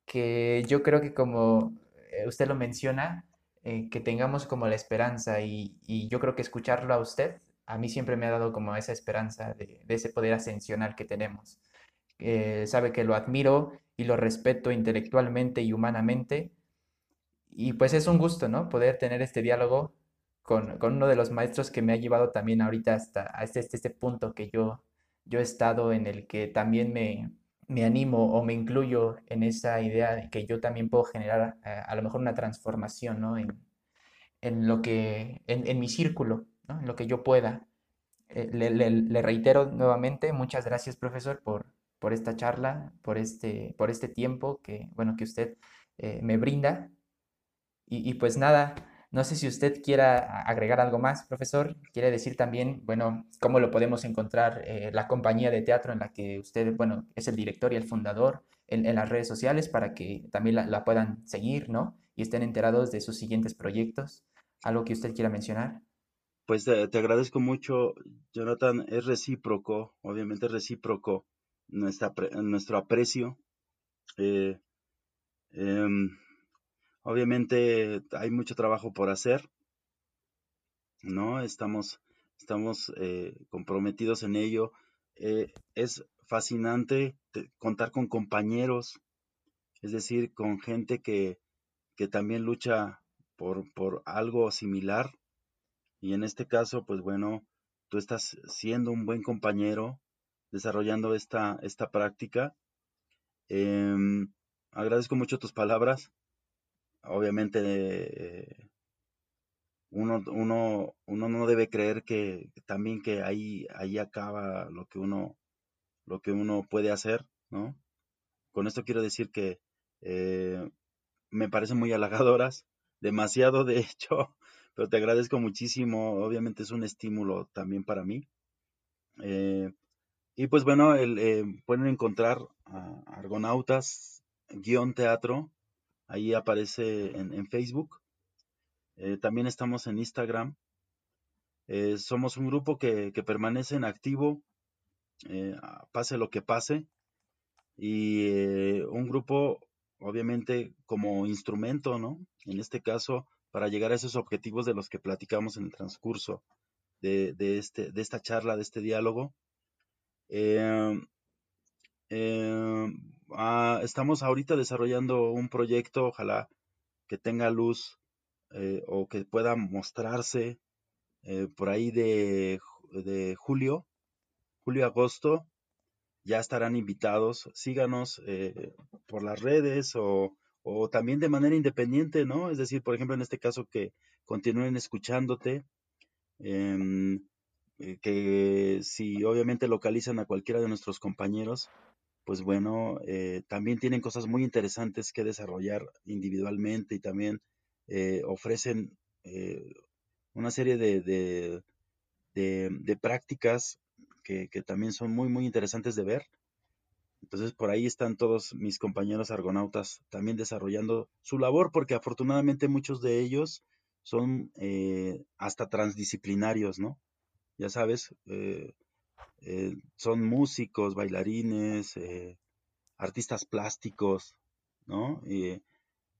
que yo creo que como eh, usted lo menciona, eh, que tengamos como la esperanza y, y, yo creo que escucharlo a usted, a mí siempre me ha dado como esa esperanza de, ese poder ascensional que tenemos. Eh, sabe que lo admiro y lo respeto intelectualmente y humanamente. Y pues es un gusto, ¿no? Poder tener este diálogo con, con uno de los maestros que me ha llevado también ahorita hasta, este, este, este punto que yo, yo he estado en el que también me, me animo o me incluyo en esa idea de que yo también puedo generar eh, a lo mejor una transformación, ¿no? En, en lo que, en, mi círculo, lo que yo pueda. Eh, le, reitero nuevamente, muchas gracias, profesor, por, por esta charla, por este, por este tiempo que, bueno, que usted eh, me brinda. Y, pues nada, no sé si usted quiera agregar algo más, profesor. Quiere decir también, bueno, cómo lo podemos encontrar eh, la compañía de teatro en la que usted, bueno, es el director y el fundador en, las redes sociales para que también la, puedan seguir, ¿no? Y estén enterados de sus siguientes proyectos. ¿Algo que usted quiera mencionar? Pues te, agradezco mucho, Jonathan. Es recíproco, obviamente es recíproco nuestro aprecio. Eh, em, Obviamente hay mucho trabajo por hacer, ¿no? Estamos, estamos eh, comprometidos en ello. Eh, es fascinante contar con compañeros, es decir, con gente que, que también lucha por, por algo similar. Y en este caso, pues bueno, tú estás siendo un buen compañero, desarrollando esta, esta práctica. Em, agradezco mucho tus palabras. Obviamente, eh, uno, uno, uno no debe creer que también que ahí, ahí acaba lo que uno, lo que uno puede hacer, ¿no? Con esto quiero decir que eh, me parecen muy halagadoras, demasiado de hecho, pero te agradezco muchísimo, obviamente es un estímulo también para mí. Eh, y pues bueno, el, eh, pueden encontrar a Argonautas guion teatro, ahí aparece en, Facebook. también estamos en Instagram. somos un grupo que, que permanece en activo, pase lo que pase y eh, un grupo obviamente como instrumento, ¿no? En este caso, para llegar a esos objetivos de los que platicamos en el transcurso de, este, de esta charla, de este diálogo. Em, em, ah, estamos ahorita desarrollando un proyecto, ojalá que tenga luz eh, o que pueda mostrarse eh, por ahí de, de julio, julio-agosto, ya estarán invitados. Síganos eh, por las redes o, también de manera independiente, ¿no? Es decir, por ejemplo, en este caso que continúen escuchándote, em, eh, que si obviamente localizan a cualquiera de nuestros compañeros, pues bueno, eh, también tienen cosas muy interesantes que desarrollar individualmente y también ofrecen una serie de, de prácticas que, también son muy, muy interesantes de ver. Entonces por ahí están todos mis compañeros argonautas también desarrollando su labor, porque afortunadamente muchos de ellos son eh, hasta transdisciplinarios, ¿no? Ya sabes, eh, eh, son músicos, bailarines, artistas plásticos, ¿no?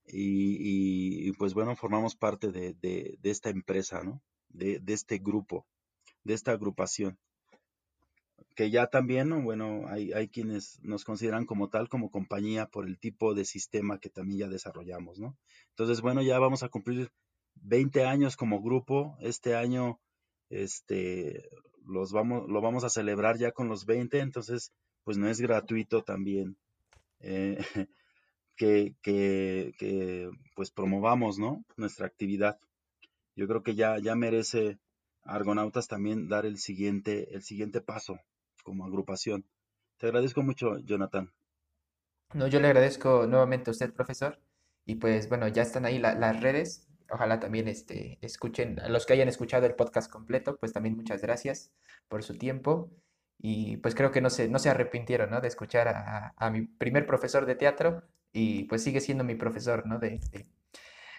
Y, pues bueno, formamos parte de, esta empresa, ¿no? De este grupo, de esta agrupación que ya también, bueno, hay, hay quienes nos consideran como tal, como compañía, por el tipo de sistema que también ya desarrollamos, ¿no? Entonces, bueno, ya vamos a cumplir 20 años como grupo. Este año, este, los vamos, lo vamos a celebrar ya con los 20, entonces, pues no es gratuito también eh, que, que, que, pues promovamos, ¿no? Nuestra actividad. Yo creo que ya, ya merece Argonautas también dar el siguiente, el siguiente paso, como agrupación. Te agradezco mucho, Jonathan. No, yo le agradezco nuevamente a usted, profesor. Y pues bueno, ya están ahí las redes. Ojalá también este, escuchen, a los que hayan escuchado el podcast completo, pues también muchas gracias por su tiempo. Y pues creo que no se, no se arrepintieron, ¿no? De escuchar a, mi primer profesor de teatro y pues sigue siendo mi profesor, ¿no? De,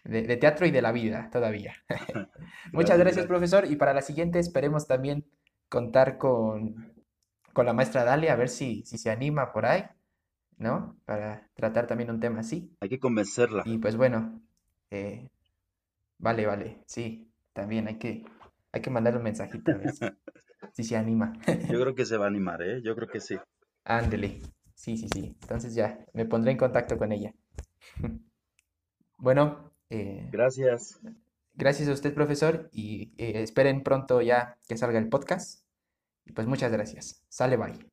de, teatro y de la vida todavía. muchas gracias, profesor. Y para la siguiente esperemos también contar con, con la maestra Dalia a ver si, si se anima por ahí, ¿no? Para tratar también un tema así. Hay que convencerla. Y pues bueno, eh, vale, vale, sí, también hay que, hay que mandarle un mensajito a ver si, se anima. Yo creo que se va a animar, ¿eh? Yo creo que sí. Ándele, sí, sí, sí. Entonces ya, me pondré en contacto con ella. Bueno. Eh, gracias. Gracias a usted, profesor, y eh, esperen pronto ya que salga el podcast. Pues muchas gracias. Sale, bye.